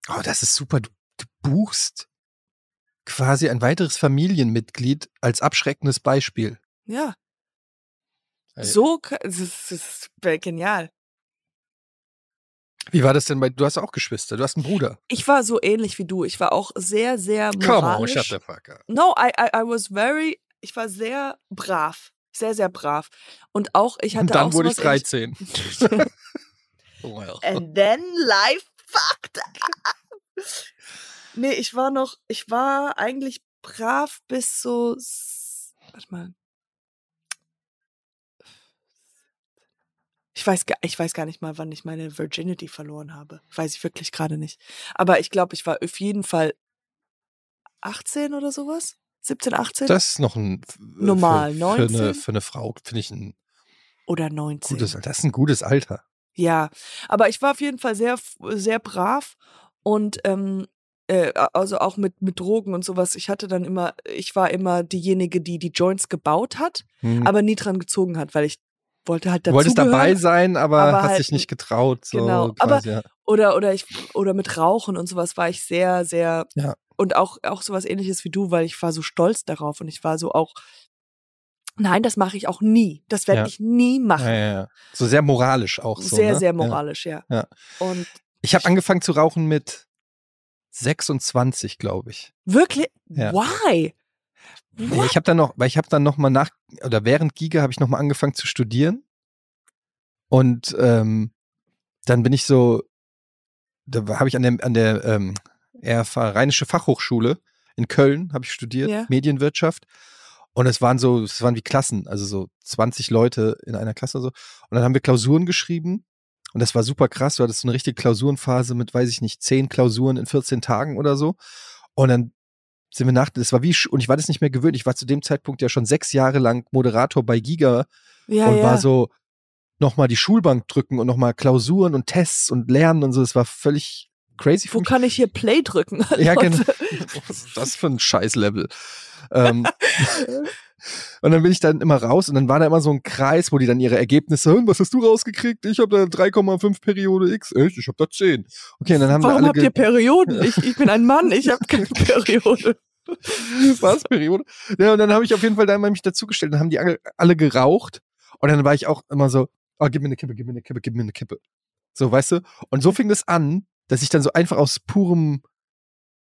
oh, das ist super. Du, du buchst quasi ein weiteres Familienmitglied als abschreckendes Beispiel. Ja. So, das ist, das ist genial. Wie war das denn bei, du hast auch Geschwister, du hast einen Bruder. Ich war so ähnlich wie du. Ich war auch sehr, sehr Come on, moralisch. shut the fuck up. No, I, I, I was very, ich war sehr brav. Sehr, sehr brav. Und auch, ich hatte Und dann auch wurde ich sowas ähnlich- 13. <laughs> well. And then life fucked. Nee, ich war noch, ich war eigentlich brav bis so, warte mal. Ich weiß, gar- ich weiß gar nicht mal, wann ich meine Virginity verloren habe. Weiß ich wirklich gerade nicht. Aber ich glaube, ich war auf jeden Fall 18 oder sowas. 17, 18 Das ist noch ein äh, Normal, für, für, eine, 19? für eine Frau finde ich ein oder 19. gutes. Das ist ein gutes Alter. Ja, aber ich war auf jeden Fall sehr, sehr brav und ähm, äh, also auch mit, mit Drogen und sowas. Ich hatte dann immer, ich war immer diejenige, die die Joints gebaut hat, Hm. aber nie dran gezogen hat, weil ich wollte halt du dazu wolltest dabei sein, aber, aber hast halt dich nicht getraut. So Genau, quasi, ja. oder oder ich oder mit Rauchen und sowas war ich sehr sehr Ja. und auch auch sowas ähnliches wie du, weil ich war so stolz darauf und ich war so auch Nein, das mache ich auch nie. Das werde Ja. ich nie machen. Ja, ja, ja. So sehr moralisch auch. So, sehr ne? sehr moralisch, ja. Ja. Und Ich habe angefangen zu rauchen mit 26, glaube ich. wirklich Ja. why? What? ich habe dann noch, weil ich habe dann noch mal nach oder während Giga habe ich noch mal angefangen zu studieren und ähm, dann bin ich so, da habe ich an der an der ähm, Rheinische Fachhochschule in Köln habe ich studiert Ja. Medienwirtschaft und es waren so, es waren wie Klassen, also so 20 Leute in einer Klasse so und dann haben wir Klausuren geschrieben und das war super krass. Du hattest so eine richtige Klausurenphase mit, weiß ich nicht, 10 Klausuren in 14 Tagen oder so und dann sind wir nach, das war wie, und ich war das nicht mehr gewöhnt. Ich war zu dem Zeitpunkt ja schon sechs Jahre lang Moderator bei Giga Ja, und ja. war so, nochmal die Schulbank drücken und nochmal Klausuren und Tests und Lernen und so. Das war völlig crazy Wo kann ich hier Play drücken? <laughs> Ja, genau. <laughs> Was ist das für ein Scheiß-Level? Ähm, <laughs> und dann bin ich dann immer raus und dann war da immer so ein Kreis, wo die dann ihre Ergebnisse, "Hm, was hast du rausgekriegt? Ich habe da 3,5 Periode X. Echt? Ich habe da 10. Okay, und dann haben Warum habt ihr Perioden? <laughs> Ich, ich bin ein Mann, ich habe keine Periode. Was? Periode? Ja, und dann habe ich auf jeden Fall da immer mich dazugestellt und haben die alle, alle geraucht. Und dann war ich auch immer so, oh, gib mir eine Kippe, gib mir eine Kippe, gib mir eine Kippe. So, weißt du? Und so fing das an, dass ich dann so einfach aus purem,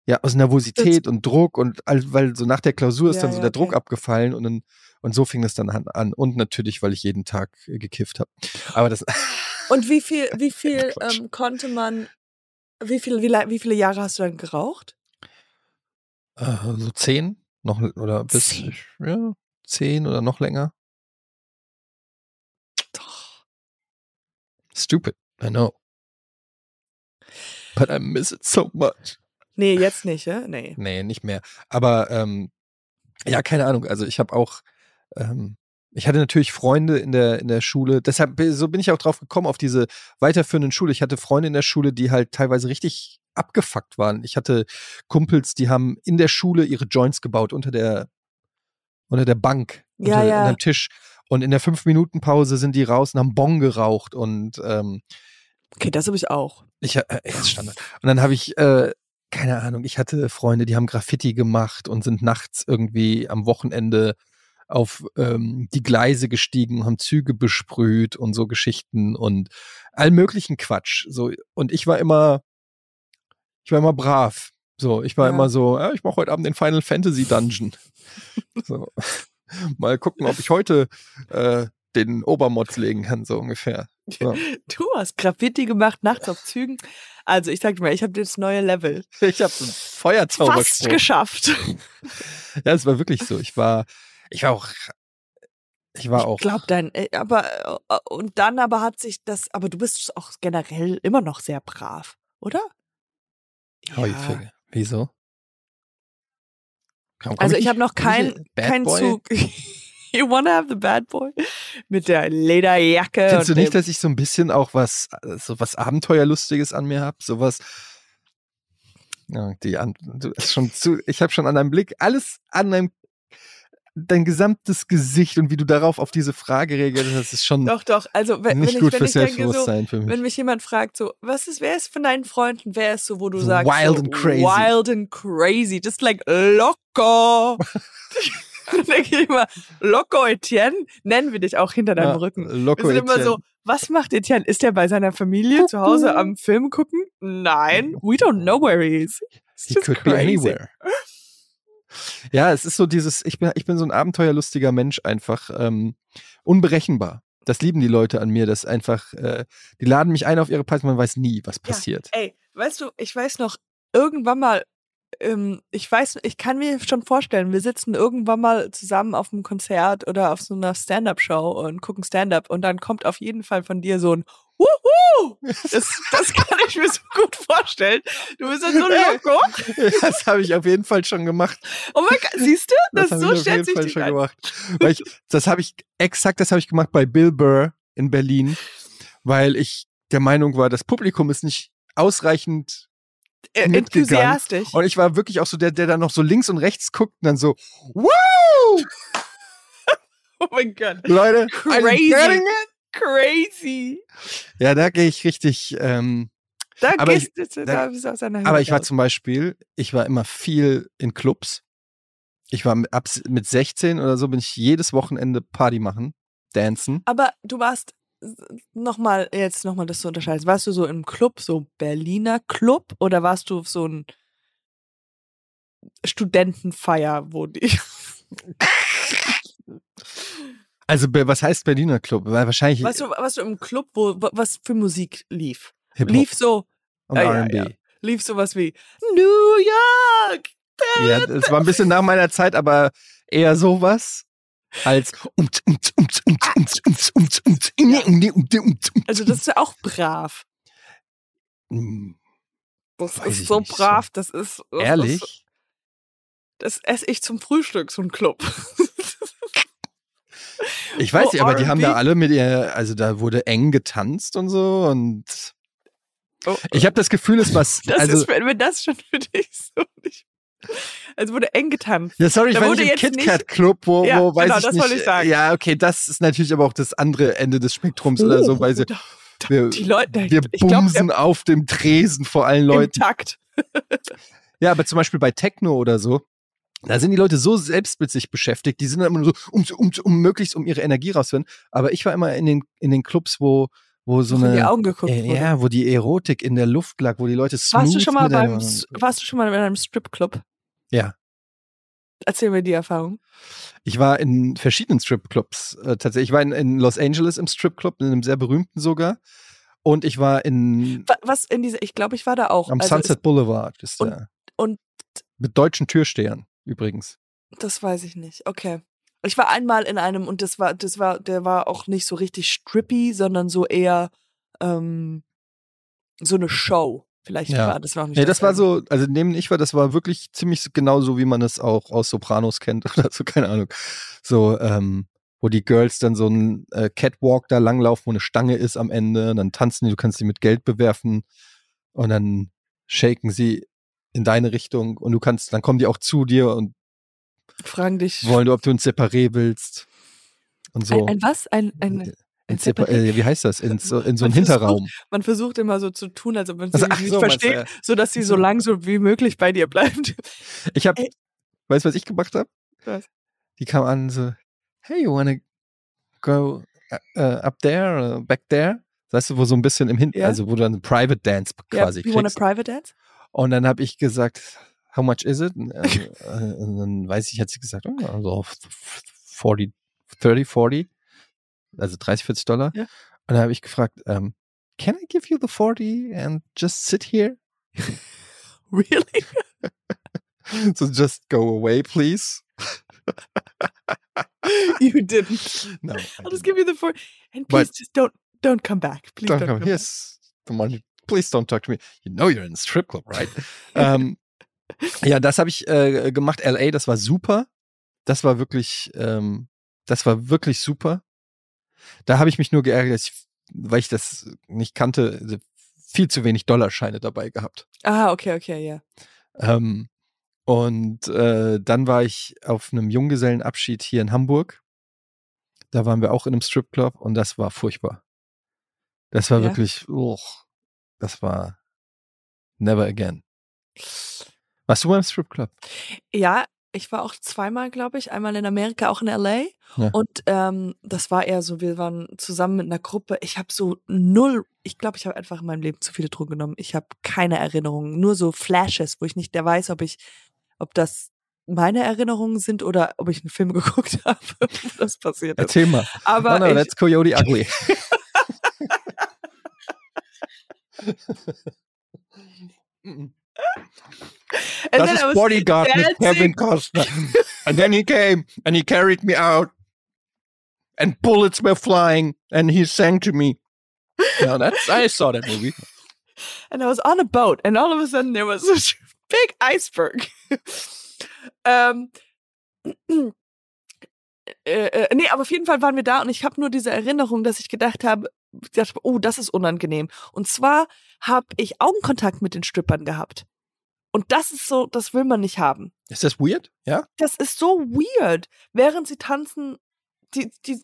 ja, aus Nervosität und Druck und all, weil so nach der Klausur ist Ja, dann so ja, der Druck okay. abgefallen und dann, und so fing das dann an. an. Und natürlich, weil ich jeden Tag äh, gekifft habe. Aber das, <laughs> Und wie viel, wie <laughs> viel ähm, konnte man, wie viel, wie, wie viele Jahre hast du dann geraucht? äh, so zehn noch oder bis, Zehn. ja, zehn oder noch länger. Doch. Stupid, I know. But I miss it so much. Nee, jetzt nicht, ja? Nee. Nee, nicht mehr. Aber ähm, ja, keine Ahnung. Also ich habe auch, ähm, ich hatte natürlich Freunde in der in der Schule. Deshalb so bin ich auch drauf gekommen auf diese weiterführenden Schule. Ich hatte Freunde in der Schule, die halt teilweise richtig abgefuckt waren. Ich hatte Kumpels, die haben in der Schule ihre Joints gebaut unter der unter der Bank, Ja, unter, ja. unter dem Tisch. Und in der fünf Minuten Pause sind die raus und haben Bon geraucht und ähm, Okay, das habe ich auch. ich, äh, Standard. Und dann habe ich, äh, keine Ahnung, ich hatte Freunde, die haben Graffiti gemacht und sind nachts irgendwie am Wochenende auf ähm, die Gleise gestiegen, haben Züge besprüht und so Geschichten und all möglichen Quatsch. So und ich war immer, ich war immer brav. So, ich war Ja. immer so, ja, ich mache heute Abend den Final Fantasy Dungeon. <laughs> so. <laughs> Mal gucken, ob ich heute äh, den Obermods legen kann, so ungefähr. So. <laughs> Du hast Graffiti gemacht, nachts auf Zügen. Also ich sag dir mal, ich habe das neue Level Ich habe Feuerzauber fast geschafft. <laughs> Ja, es war wirklich so. Ich war, ich war auch, ich war auch. Ich glaub dein, äh, aber äh, und dann aber hat sich das, aber du bist auch generell immer noch sehr brav, oder? Heufige. Wieso? Warum komm Also ich nicht- habe noch komm ich kein? Zug. <laughs> You wanna have the bad boy? Mit der Lederjacke. Findest du nicht, dass ich so ein bisschen auch was, so was Abenteuerlustiges an mir habe? Sowas. Ja, die an, du ist schon zu, ich habe schon an deinem Blick alles an deinem, dein gesamtes Gesicht und wie du darauf auf diese Frage reagierst, das ist schon Doch, doch. Also wenn, wenn nicht ich, gut wenn für ich denke so, Selbstbewusstsein für mich. wenn mich jemand fragt so, was ist, wer ist von deinen Freunden, wer ist so, wo du So sagst wild so, and crazy. wild and crazy, just like loco. <laughs> <laughs> Dann denke ich immer, loco Etienne, nennen wir dich auch hinter deinem Ja, Rücken. Loco wir sind immer Etienne. so, was macht Etienne? Ist er bei seiner Familie zu Hause am Film gucken? Nein, we don't know where he is. It's He could be crazy. anywhere. Ja, es ist so dieses, ich bin, ich bin so ein abenteuerlustiger Mensch einfach, ähm, unberechenbar. Das lieben die Leute an mir, das einfach, äh, die laden mich ein auf ihre Partys, man weiß nie, was Ja. passiert. Ey, weißt du, ich weiß noch, irgendwann mal, ähm, ich weiß, ich kann mir schon vorstellen, wir sitzen irgendwann mal zusammen auf einem Konzert oder auf so einer Stand-Up-Show und gucken Stand-Up und dann kommt auf jeden Fall von dir so ein Wuhu! Das, das kann ich mir so gut vorstellen. Du bist dann so loco. Das habe ich auf jeden Fall schon gemacht. Oh mein Gott, siehst du? Das, habe so ich auf jeden Fall schon ein. gemacht. Weil ich, das habe ich, exakt das habe ich gemacht bei Bill Burr in Berlin, weil ich der Meinung war, das Publikum ist nicht ausreichend. Enthusiastisch. Und ich war wirklich auch so der, der dann noch so links und rechts guckt und dann so, Woo! <laughs> Oh mein Gott. Leute, Crazy. Crazy. Ja, da gehe ich richtig. Ähm, Da Aber gehst du, da bist du aus deiner aber ich war zum Beispiel, ich war immer viel in Clubs. Ich war mit, ab, mit 16 oder so bin ich jedes Wochenende Party machen, dancen. Aber du warst nochmal, jetzt nochmal das zu unterscheiden. Warst du so im Club, so Berliner Club, oder warst du auf so ein Studentenfeier, wo die. <laughs> Also was heißt Berliner Club? Weil wahrscheinlich Warst du, warst du im Club, wo wa- was für Musik lief? Lief so, und Ah, ja, R&B. ja. lief sowas wie New York! Ja, das war ein bisschen nach meiner Zeit, aber eher sowas als Also das ist ja auch brav. Das Weiß ist so brav, so. das ist. Das Ehrlich? Ist, das esse ich zum Frühstück, so ein Club. ich weiß oh, nicht, aber die haben da alle mit ihr, also da wurde eng getanzt und so und. Oh. Ich habe das Gefühl, es war. Das also, ist, wenn das schon für dich so nicht <laughs> Es wurde eng getanzt. ja, sorry, ich da war wurde nicht im jetzt KitKat Club, wo, Ja, wo weiß genau, ich das nicht. wollte ich sagen. Ja, okay, das ist natürlich aber auch das andere Ende des Spektrums oder so, weil sie, wir, die Leute, wir bumsen auf dem Tresen vor allen im Leuten. Takt. <laughs> Ja, aber zum Beispiel bei Techno oder so, da sind die Leute so selbst mit sich beschäftigt, die sind dann immer nur so, um, um, um möglichst um ihre Energie rauszuholen. Aber ich war immer in den, in den Clubs, wo, wo so Wo in die eine, Augen geguckt äh, wurde. ja, wo die Erotik in der Luft lag, wo die Leute Warst du schon mal beim, warst du schon mal in einem Stripclub? Ja. Erzähl mir die Erfahrung. Ich war in verschiedenen Stripclubs äh, tatsächlich. Ich war in, in Los Angeles im Stripclub, in einem sehr berühmten sogar. Und ich war in Wa- Was in dieser, ich glaube, ich war da auch. am Also Sunset Boulevard. Ist und- der. und- mit deutschen Türstehern übrigens. Das weiß ich nicht. Okay. Ich war einmal in einem und das war, das war, der war auch nicht so richtig strippy, sondern so eher ähm, so eine Show. Vielleicht Ja. war das war auch nicht Nee, das war so, also neben ich war, das war wirklich ziemlich genau so, wie man es auch aus Sopranos kennt <laughs> oder so, keine Ahnung. So, ähm, wo die Girls dann so einen äh, Catwalk da langlaufen, wo eine Stange ist am Ende, und dann tanzen die, du kannst sie mit Geld bewerfen und dann shaken sie in deine Richtung und du kannst, dann kommen die auch zu dir und Fragen dich. wollen, ob du uns separé willst und so. Ein, ein was? Ein, ein, in Separ Separé? äh, wie heißt das? In so, in so versucht- Hinterraum. man versucht immer so zu tun, als ob man sie Also, nicht so, versteht, ja. so dass sie so lang so wie möglich bei dir bleibt. Ich habe, Ey. <laughs> weißt du, was ich gemacht habe? Die kam an so, hey, you wanna go uh, up there, uh, back there? Weißt du, wo so ein bisschen im Hinten, Ja. also wo du dann Private Dance quasi you want a kriegst. private dance? Und dann habe ich gesagt, how much is it? Und, äh, äh, <laughs> und dann weiß ich, hat sie gesagt, oh, also 40, 30, 40, also 30, 40 Dollar. Ja. Und dann habe ich gefragt, um, can I give you the 40 and just sit here? <laughs> Really? <laughs> So just go away, please. <laughs> you didn't. No, I I'll just give you the four. And But- please just don't don't come back. Please don't don't, come. come Here's the money. Please don't talk to me. You know you're in a strip club, right? ähm, ja, das habe ich äh, gemacht. LA, das war super. Das war wirklich, ähm, das war wirklich super. Da habe ich mich nur geärgert, ich, weil ich das nicht kannte, also viel zu wenig Dollarscheine dabei gehabt. Ah, okay, okay, ja. Ähm, und äh, dann war ich auf einem Junggesellenabschied hier in Hamburg. Da waren wir auch in einem Stripclub und das war furchtbar. Das war Ja? wirklich, uch, das war never again. Warst du beim Stripclub? Ja, ich war auch zweimal, glaube ich, einmal in Amerika, auch in LA. Ja. Und ähm, das war eher so, wir waren zusammen mit einer Gruppe. Ich habe so null, ich glaube, ich habe einfach in meinem Leben zu viele Drogen genommen. Ich habe keine Erinnerungen, nur so Flashes, wo ich nicht der weiß, ob ich, ob das meine Erinnerungen sind oder ob ich einen Film <laughs> geguckt habe, wo das passiert ist. Erzähl mal. Aber oh no, ich, that's Coyote Ugly. <laughs> <laughs> And das then I ist Bodyguard mit dancing. Kevin Costner. and then he came and he carried me out and bullets were flying and he sang to me. Yeah, that's I saw that movie. <laughs> and I was on a boat, and all of a sudden there was <laughs> this big iceberg. ähm, <clears throat> äh, äh, nee, aber auf jeden Fall waren wir da und ich habe nur diese Erinnerung, dass ich gedacht habe, gedacht habe, oh, das ist unangenehm. Und zwar habe ich Augenkontakt mit den Strippern gehabt. Und das ist so, das will man nicht haben. Ist das weird? Ja? Das ist so weird, während sie tanzen, die, die,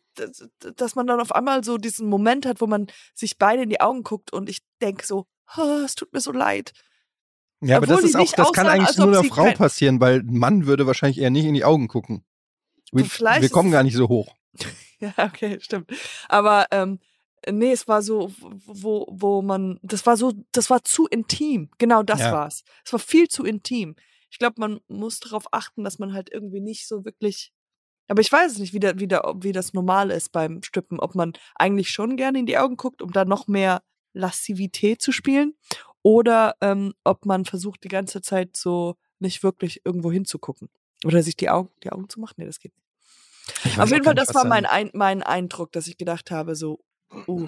dass- man dann auf einmal so diesen Moment hat, wo man sich beide in die Augen guckt und ich denke so, "Ah, es tut mir so leid. Ja, aber Obwohl das die ist auch, das kann eigentlich nur einer Frau passieren, weil ein Mann würde wahrscheinlich eher nicht in die Augen gucken. Wir, wir kommen gar nicht so hoch. <laughs> Ja, okay, stimmt. Aber ähm, nee, es war so, wo, wo man, das war so, das war zu intim. Genau das Ja. war's. Es war viel zu intim. Ich glaube, man muss darauf achten, dass man halt irgendwie nicht so wirklich. Aber ich weiß es nicht, wie, der, wie, der, wie das normal ist beim Strippen, ob man eigentlich schon gerne in die Augen guckt, um da noch mehr Lassivität zu spielen, oder ähm, ob man versucht, die ganze Zeit so nicht wirklich irgendwo hinzugucken. Oder sich die Augen, die Augen zu machen. Nee, das geht nicht. Auf jeden Fall, das war da- mein, ein, mein Eindruck, dass ich gedacht habe, so, uh,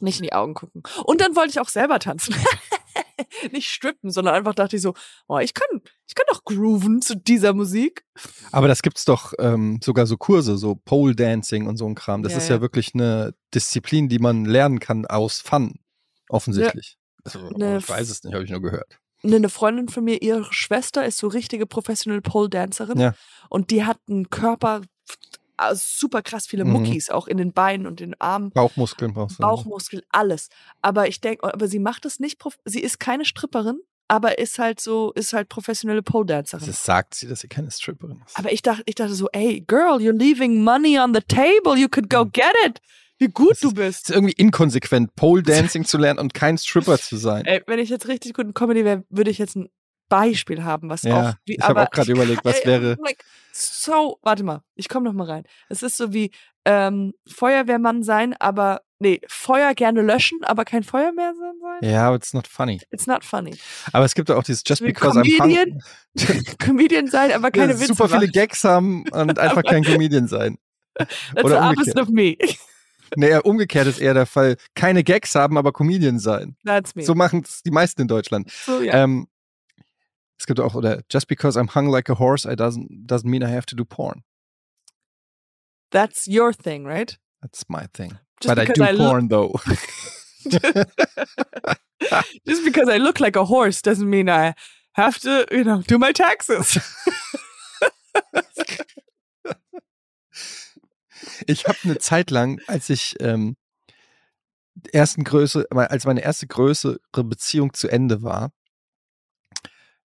nicht in die Augen gucken. Und dann wollte ich auch selber tanzen. <laughs> nicht strippen, sondern einfach dachte ich so, oh, ich kann, ich kann doch grooven zu dieser Musik. Aber das gibt's doch ähm, sogar so Kurse, so Pole Dancing und so ein Kram. Das Ja, ist ja. ja. wirklich eine Disziplin, die man lernen kann aus Fun, offensichtlich. Also, Ne, ich weiß es nicht, habe ich nur gehört. Ne, Eine Freundin von mir, ihre Schwester ist so richtige professional Pole Dancerin Ja. und die hat einen Körper super krass viele Mhm. Muckis, auch in den Beinen und den Armen. Bauchmuskeln brauchst du. Bauchmuskel, alles. Aber ich denke, aber sie macht es nicht, sie ist keine Stripperin, aber ist halt so, ist halt professionelle Pole Dancerin. Das sagt sie, dass sie keine Stripperin ist. Aber ich dachte, ich dachte so, ey, girl, you're leaving money on the table, you could go get it. Wie gut Das du Es bist. ist irgendwie inkonsequent, <laughs> Pole Dancing zu lernen und kein Stripper zu sein. Ey, wenn ich jetzt richtig gut in Comedy wäre, würde ich jetzt ein Beispiel haben, was Ja, auch wie, ich habe auch gerade überlegt, was wäre. Like, so, warte mal, ich komme noch mal rein. Es ist so wie ähm, Feuerwehrmann sein, aber nee, Feuer gerne löschen, aber kein Feuerwehrmann sein. Ja, it's not funny. It's not funny. Aber es gibt auch dieses Just Wie because I'm Comedian, hungry. <laughs> Comedian sein, aber keine Witze super viele. Gags haben und <laughs> einfach kein Comedian sein. <laughs> That's oder the umgekehrt. of me. Nee, umgekehrt ist eher der Fall. Keine Gags haben, aber Comedian sein. That's me. So machen es die meisten in Deutschland. So, ja. Ähm, es gibt auch, oder just because I'm hung like a horse, I doesn't, doesn't mean I have to do porn. That's your thing, right? That's my thing. Just But I do I porn though. <laughs> Just because I look like a horse doesn't mean I have to, you know, do my taxes. <laughs> Ich habe eine Zeit lang, als ich ähm, ersten Größe, als meine erste größere Beziehung zu Ende war,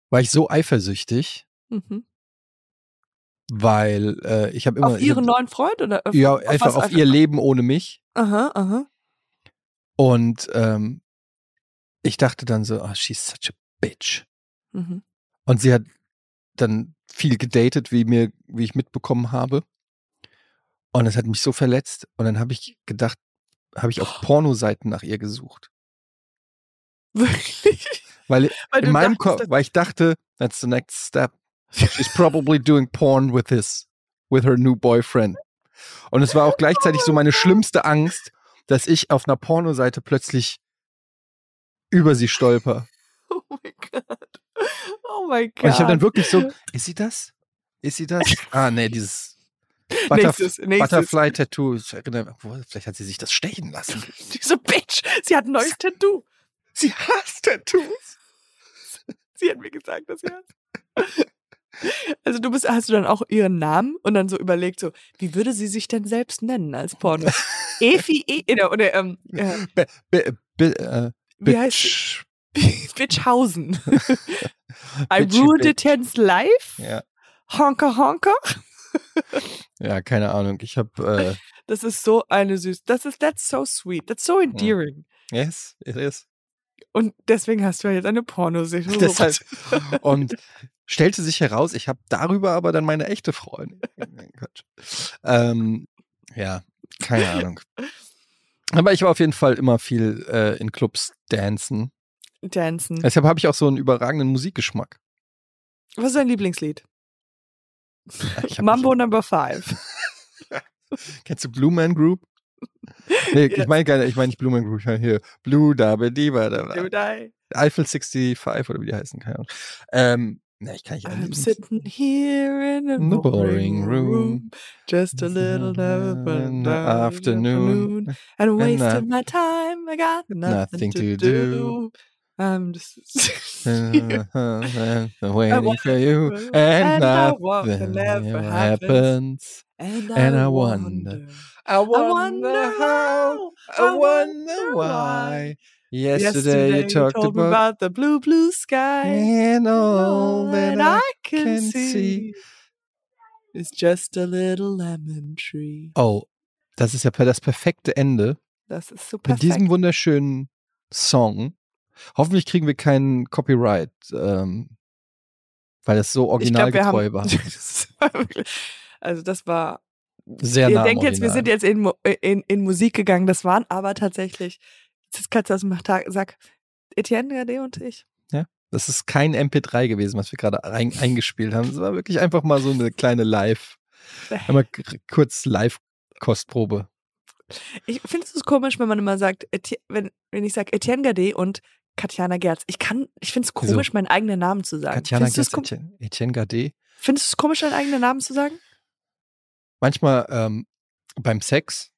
war ich so eifersüchtig, Mhm. weil äh, ich habe immer Auf ihren hab, neuen Freund oder auf, ja auf einfach auf ihr Leben ohne mich Aha, aha. und ähm, ich dachte dann so, oh, she's such a bitch. Mhm. Und sie hat dann viel gedatet, wie mir, wie ich mitbekommen habe. Und es hat mich so verletzt. Und dann habe ich gedacht, habe ich auf Pornoseiten nach ihr gesucht. <laughs> Wirklich? Weil, Weil in meinem Kopf, weil ich dachte, that's the next step. She's probably doing porn with his, with her new boyfriend. Und es war auch gleichzeitig so meine schlimmste Angst, dass ich auf einer Pornoseite plötzlich über sie stolper. <laughs> Oh mein Gott. Oh mein Gott. Und ich habe dann wirklich so, <laughs> ist sie das? Ist sie das? Ah, nee, dieses <laughs> Butterf. Butterfly-Tattoo. Vielleicht hat sie sich das stechen lassen. Diese Bitch. Sie hat ein neues Tattoo. Sie hasst Tattoos. Sie hat mir gesagt, dass sie hat. <laughs> Also du bist, hast du dann auch ihren Namen und dann so überlegt, so, wie würde sie sich denn selbst nennen als Porno? <laughs> Efi, e, oder, oder ähm, äh, Be, be, be, äh, wie heißt. <laughs> Bitchhausen. I bitch. a ten's life. Ja. Honker, honker. ja, keine Ahnung. Ich habe, Das ist so eine süß. Das ist, that's so sweet. That's so endearing. äh, yes, it is. Und deswegen hast du ja jetzt eine Pornoserie. Und stellte sich heraus, ich habe darüber aber dann meine echte Freundin. Ähm, ja, keine Ahnung. Aber ich war auf jeden Fall immer viel äh, in Clubs dancen. Dancen. Deshalb habe ich auch so einen überragenden Musikgeschmack. Was ist dein Lieblingslied? Ich hab Mambo Number Five. <laughs> Kennst du Blue Man Group? <laughs> Nee, ich meine gar nicht, ich meine nicht Group, ich meine hier Blue Dabe Diva. Eiffel 65 oder wie die heißen, keine Ahnung. Ähm, ne, ich kann nicht I'm sitting here in a In boring boring room, just a little the afternoon. and wasting my time. I got nothing, Nothing to, to do. do. I'm just uh-huh, <laughs> waiting for you, and and nothing never happens. happens. and, and I I wonder. wonder, I wonder how, I wonder why. Yesterday, you talked about, about the blue, blue sky. and all that I can, can see, see. is just a little lemon tree. Oh, das ist ja das perfekte Ende Das ist so mit diesem wunderschönen Song. Hoffentlich kriegen wir keinen Copyright, ähm, weil das so glaub, originalgetreu haben, war. <laughs> Das also das war. Sehr ihr nah am denkt jetzt, wir sind jetzt in, Mu- in, in Musik gegangen. Das waren aber tatsächlich. Das kannst du aus dem sag Etienne Gade und ich. Das ist kein MP3 gewesen, was wir gerade rein, eingespielt haben. Es war wirklich einfach mal so eine kleine Live, einmal kurz Live-Kostprobe. Ich finde es komisch, wenn man immer sagt, wenn, wenn ich sage Etienne Gade und Katjana Gerz. Ich kann, ich finde es Wieso? komisch, meinen eigenen Namen zu sagen. Katjana Findest Gerz, Etienne, Etienne Gade. findest du es komisch, deinen eigenen Namen zu sagen? Manchmal ähm, beim Sex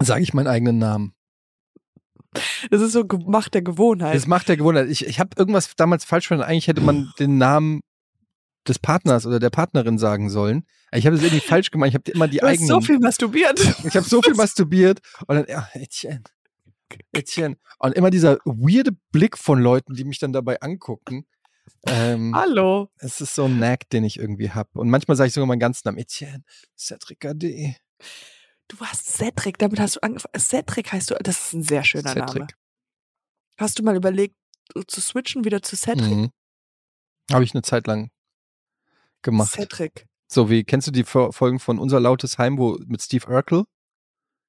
sage ich meinen eigenen Namen. Das ist so gemacht der Gewohnheit. Das macht der Gewohnheit. Ich, ich habe irgendwas damals falsch verstanden. Eigentlich hätte man den Namen des Partners oder der Partnerin sagen sollen. Ich habe es irgendwie falsch gemacht. Ich habe immer die du hast eigenen. so viel masturbiert. ich habe so viel masturbiert und dann, ja, Etienne. Etienne. Und immer dieser weirde Blick von Leuten, die mich dann dabei angucken. Ähm, Hallo. es ist so ein Knack, den ich irgendwie habe. Und manchmal sage ich sogar meinen ganzen Namen. Etienne, Cedric Gade. Du warst Cedric, damit hast du angefangen. Cedric heißt du, das ist ein sehr schöner Name. Cedric. Hast du mal überlegt, zu switchen wieder zu Cedric? Mhm. Habe ich eine Zeit lang gemacht. Cedric. So wie, kennst du die Fo- Folgen von Unser Lautes Heim, wo mit Steve Urkel?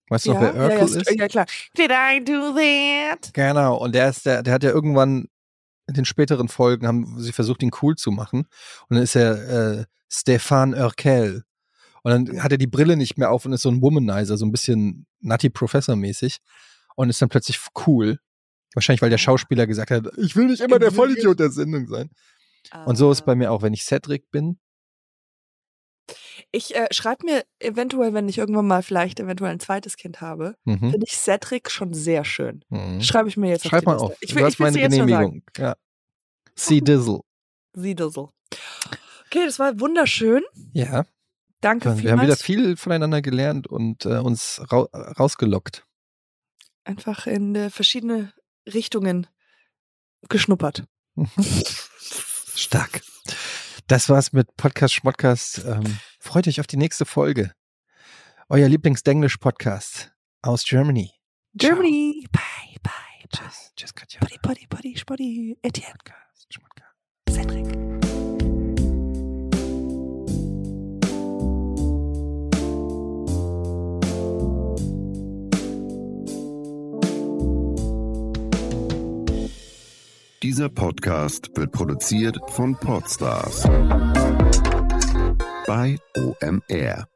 Weißt du noch, wer ja, Urkel ja, ist? ja, klar. Did I do that? Genau, und der ist der, der hat ja irgendwann in den späteren Folgen haben sie versucht, ihn cool zu machen. Und dann ist er äh, Stefan Urkel. Und dann hat er die Brille nicht mehr auf und ist so ein Womanizer, so ein bisschen Nutty Professor-mäßig. Und ist dann plötzlich cool. Wahrscheinlich, weil der Schauspieler gesagt hat, ich will nicht immer der Vollidiot der Sendung sein. Und so ist Ah. bei mir auch, wenn ich Cedric bin. Ich äh, schreibe mir eventuell, wenn ich irgendwann mal vielleicht eventuell ein zweites Kind habe, Mhm. finde ich Cedric schon sehr schön. Mhm. Schreibe ich mir jetzt Schreib auf mal Liste. auf. Ich du will, hast ich meine. Genehmigung. Ja. See Dizzle. Siedelsel. Okay, das war wunderschön. Ja. Danke Wir haben wieder vielmals. viel voneinander gelernt und äh, uns rau rausgelockt. Einfach in äh, verschiedene Richtungen geschnuppert. <laughs> Stark. Das war's mit Podcast Schmodcast. Ähm, freut euch auf die nächste Folge. Euer Lieblings-Denglisch-Podcast aus Germany. Ciao. Germany. Bye, bye, bye. Tschüss. Tschüss, Katja. Potty, potty, potty, spotty. Etienne. Podcast Schmodcast. Cedric. Dieser Podcast wird produziert von Podstars bei OMR.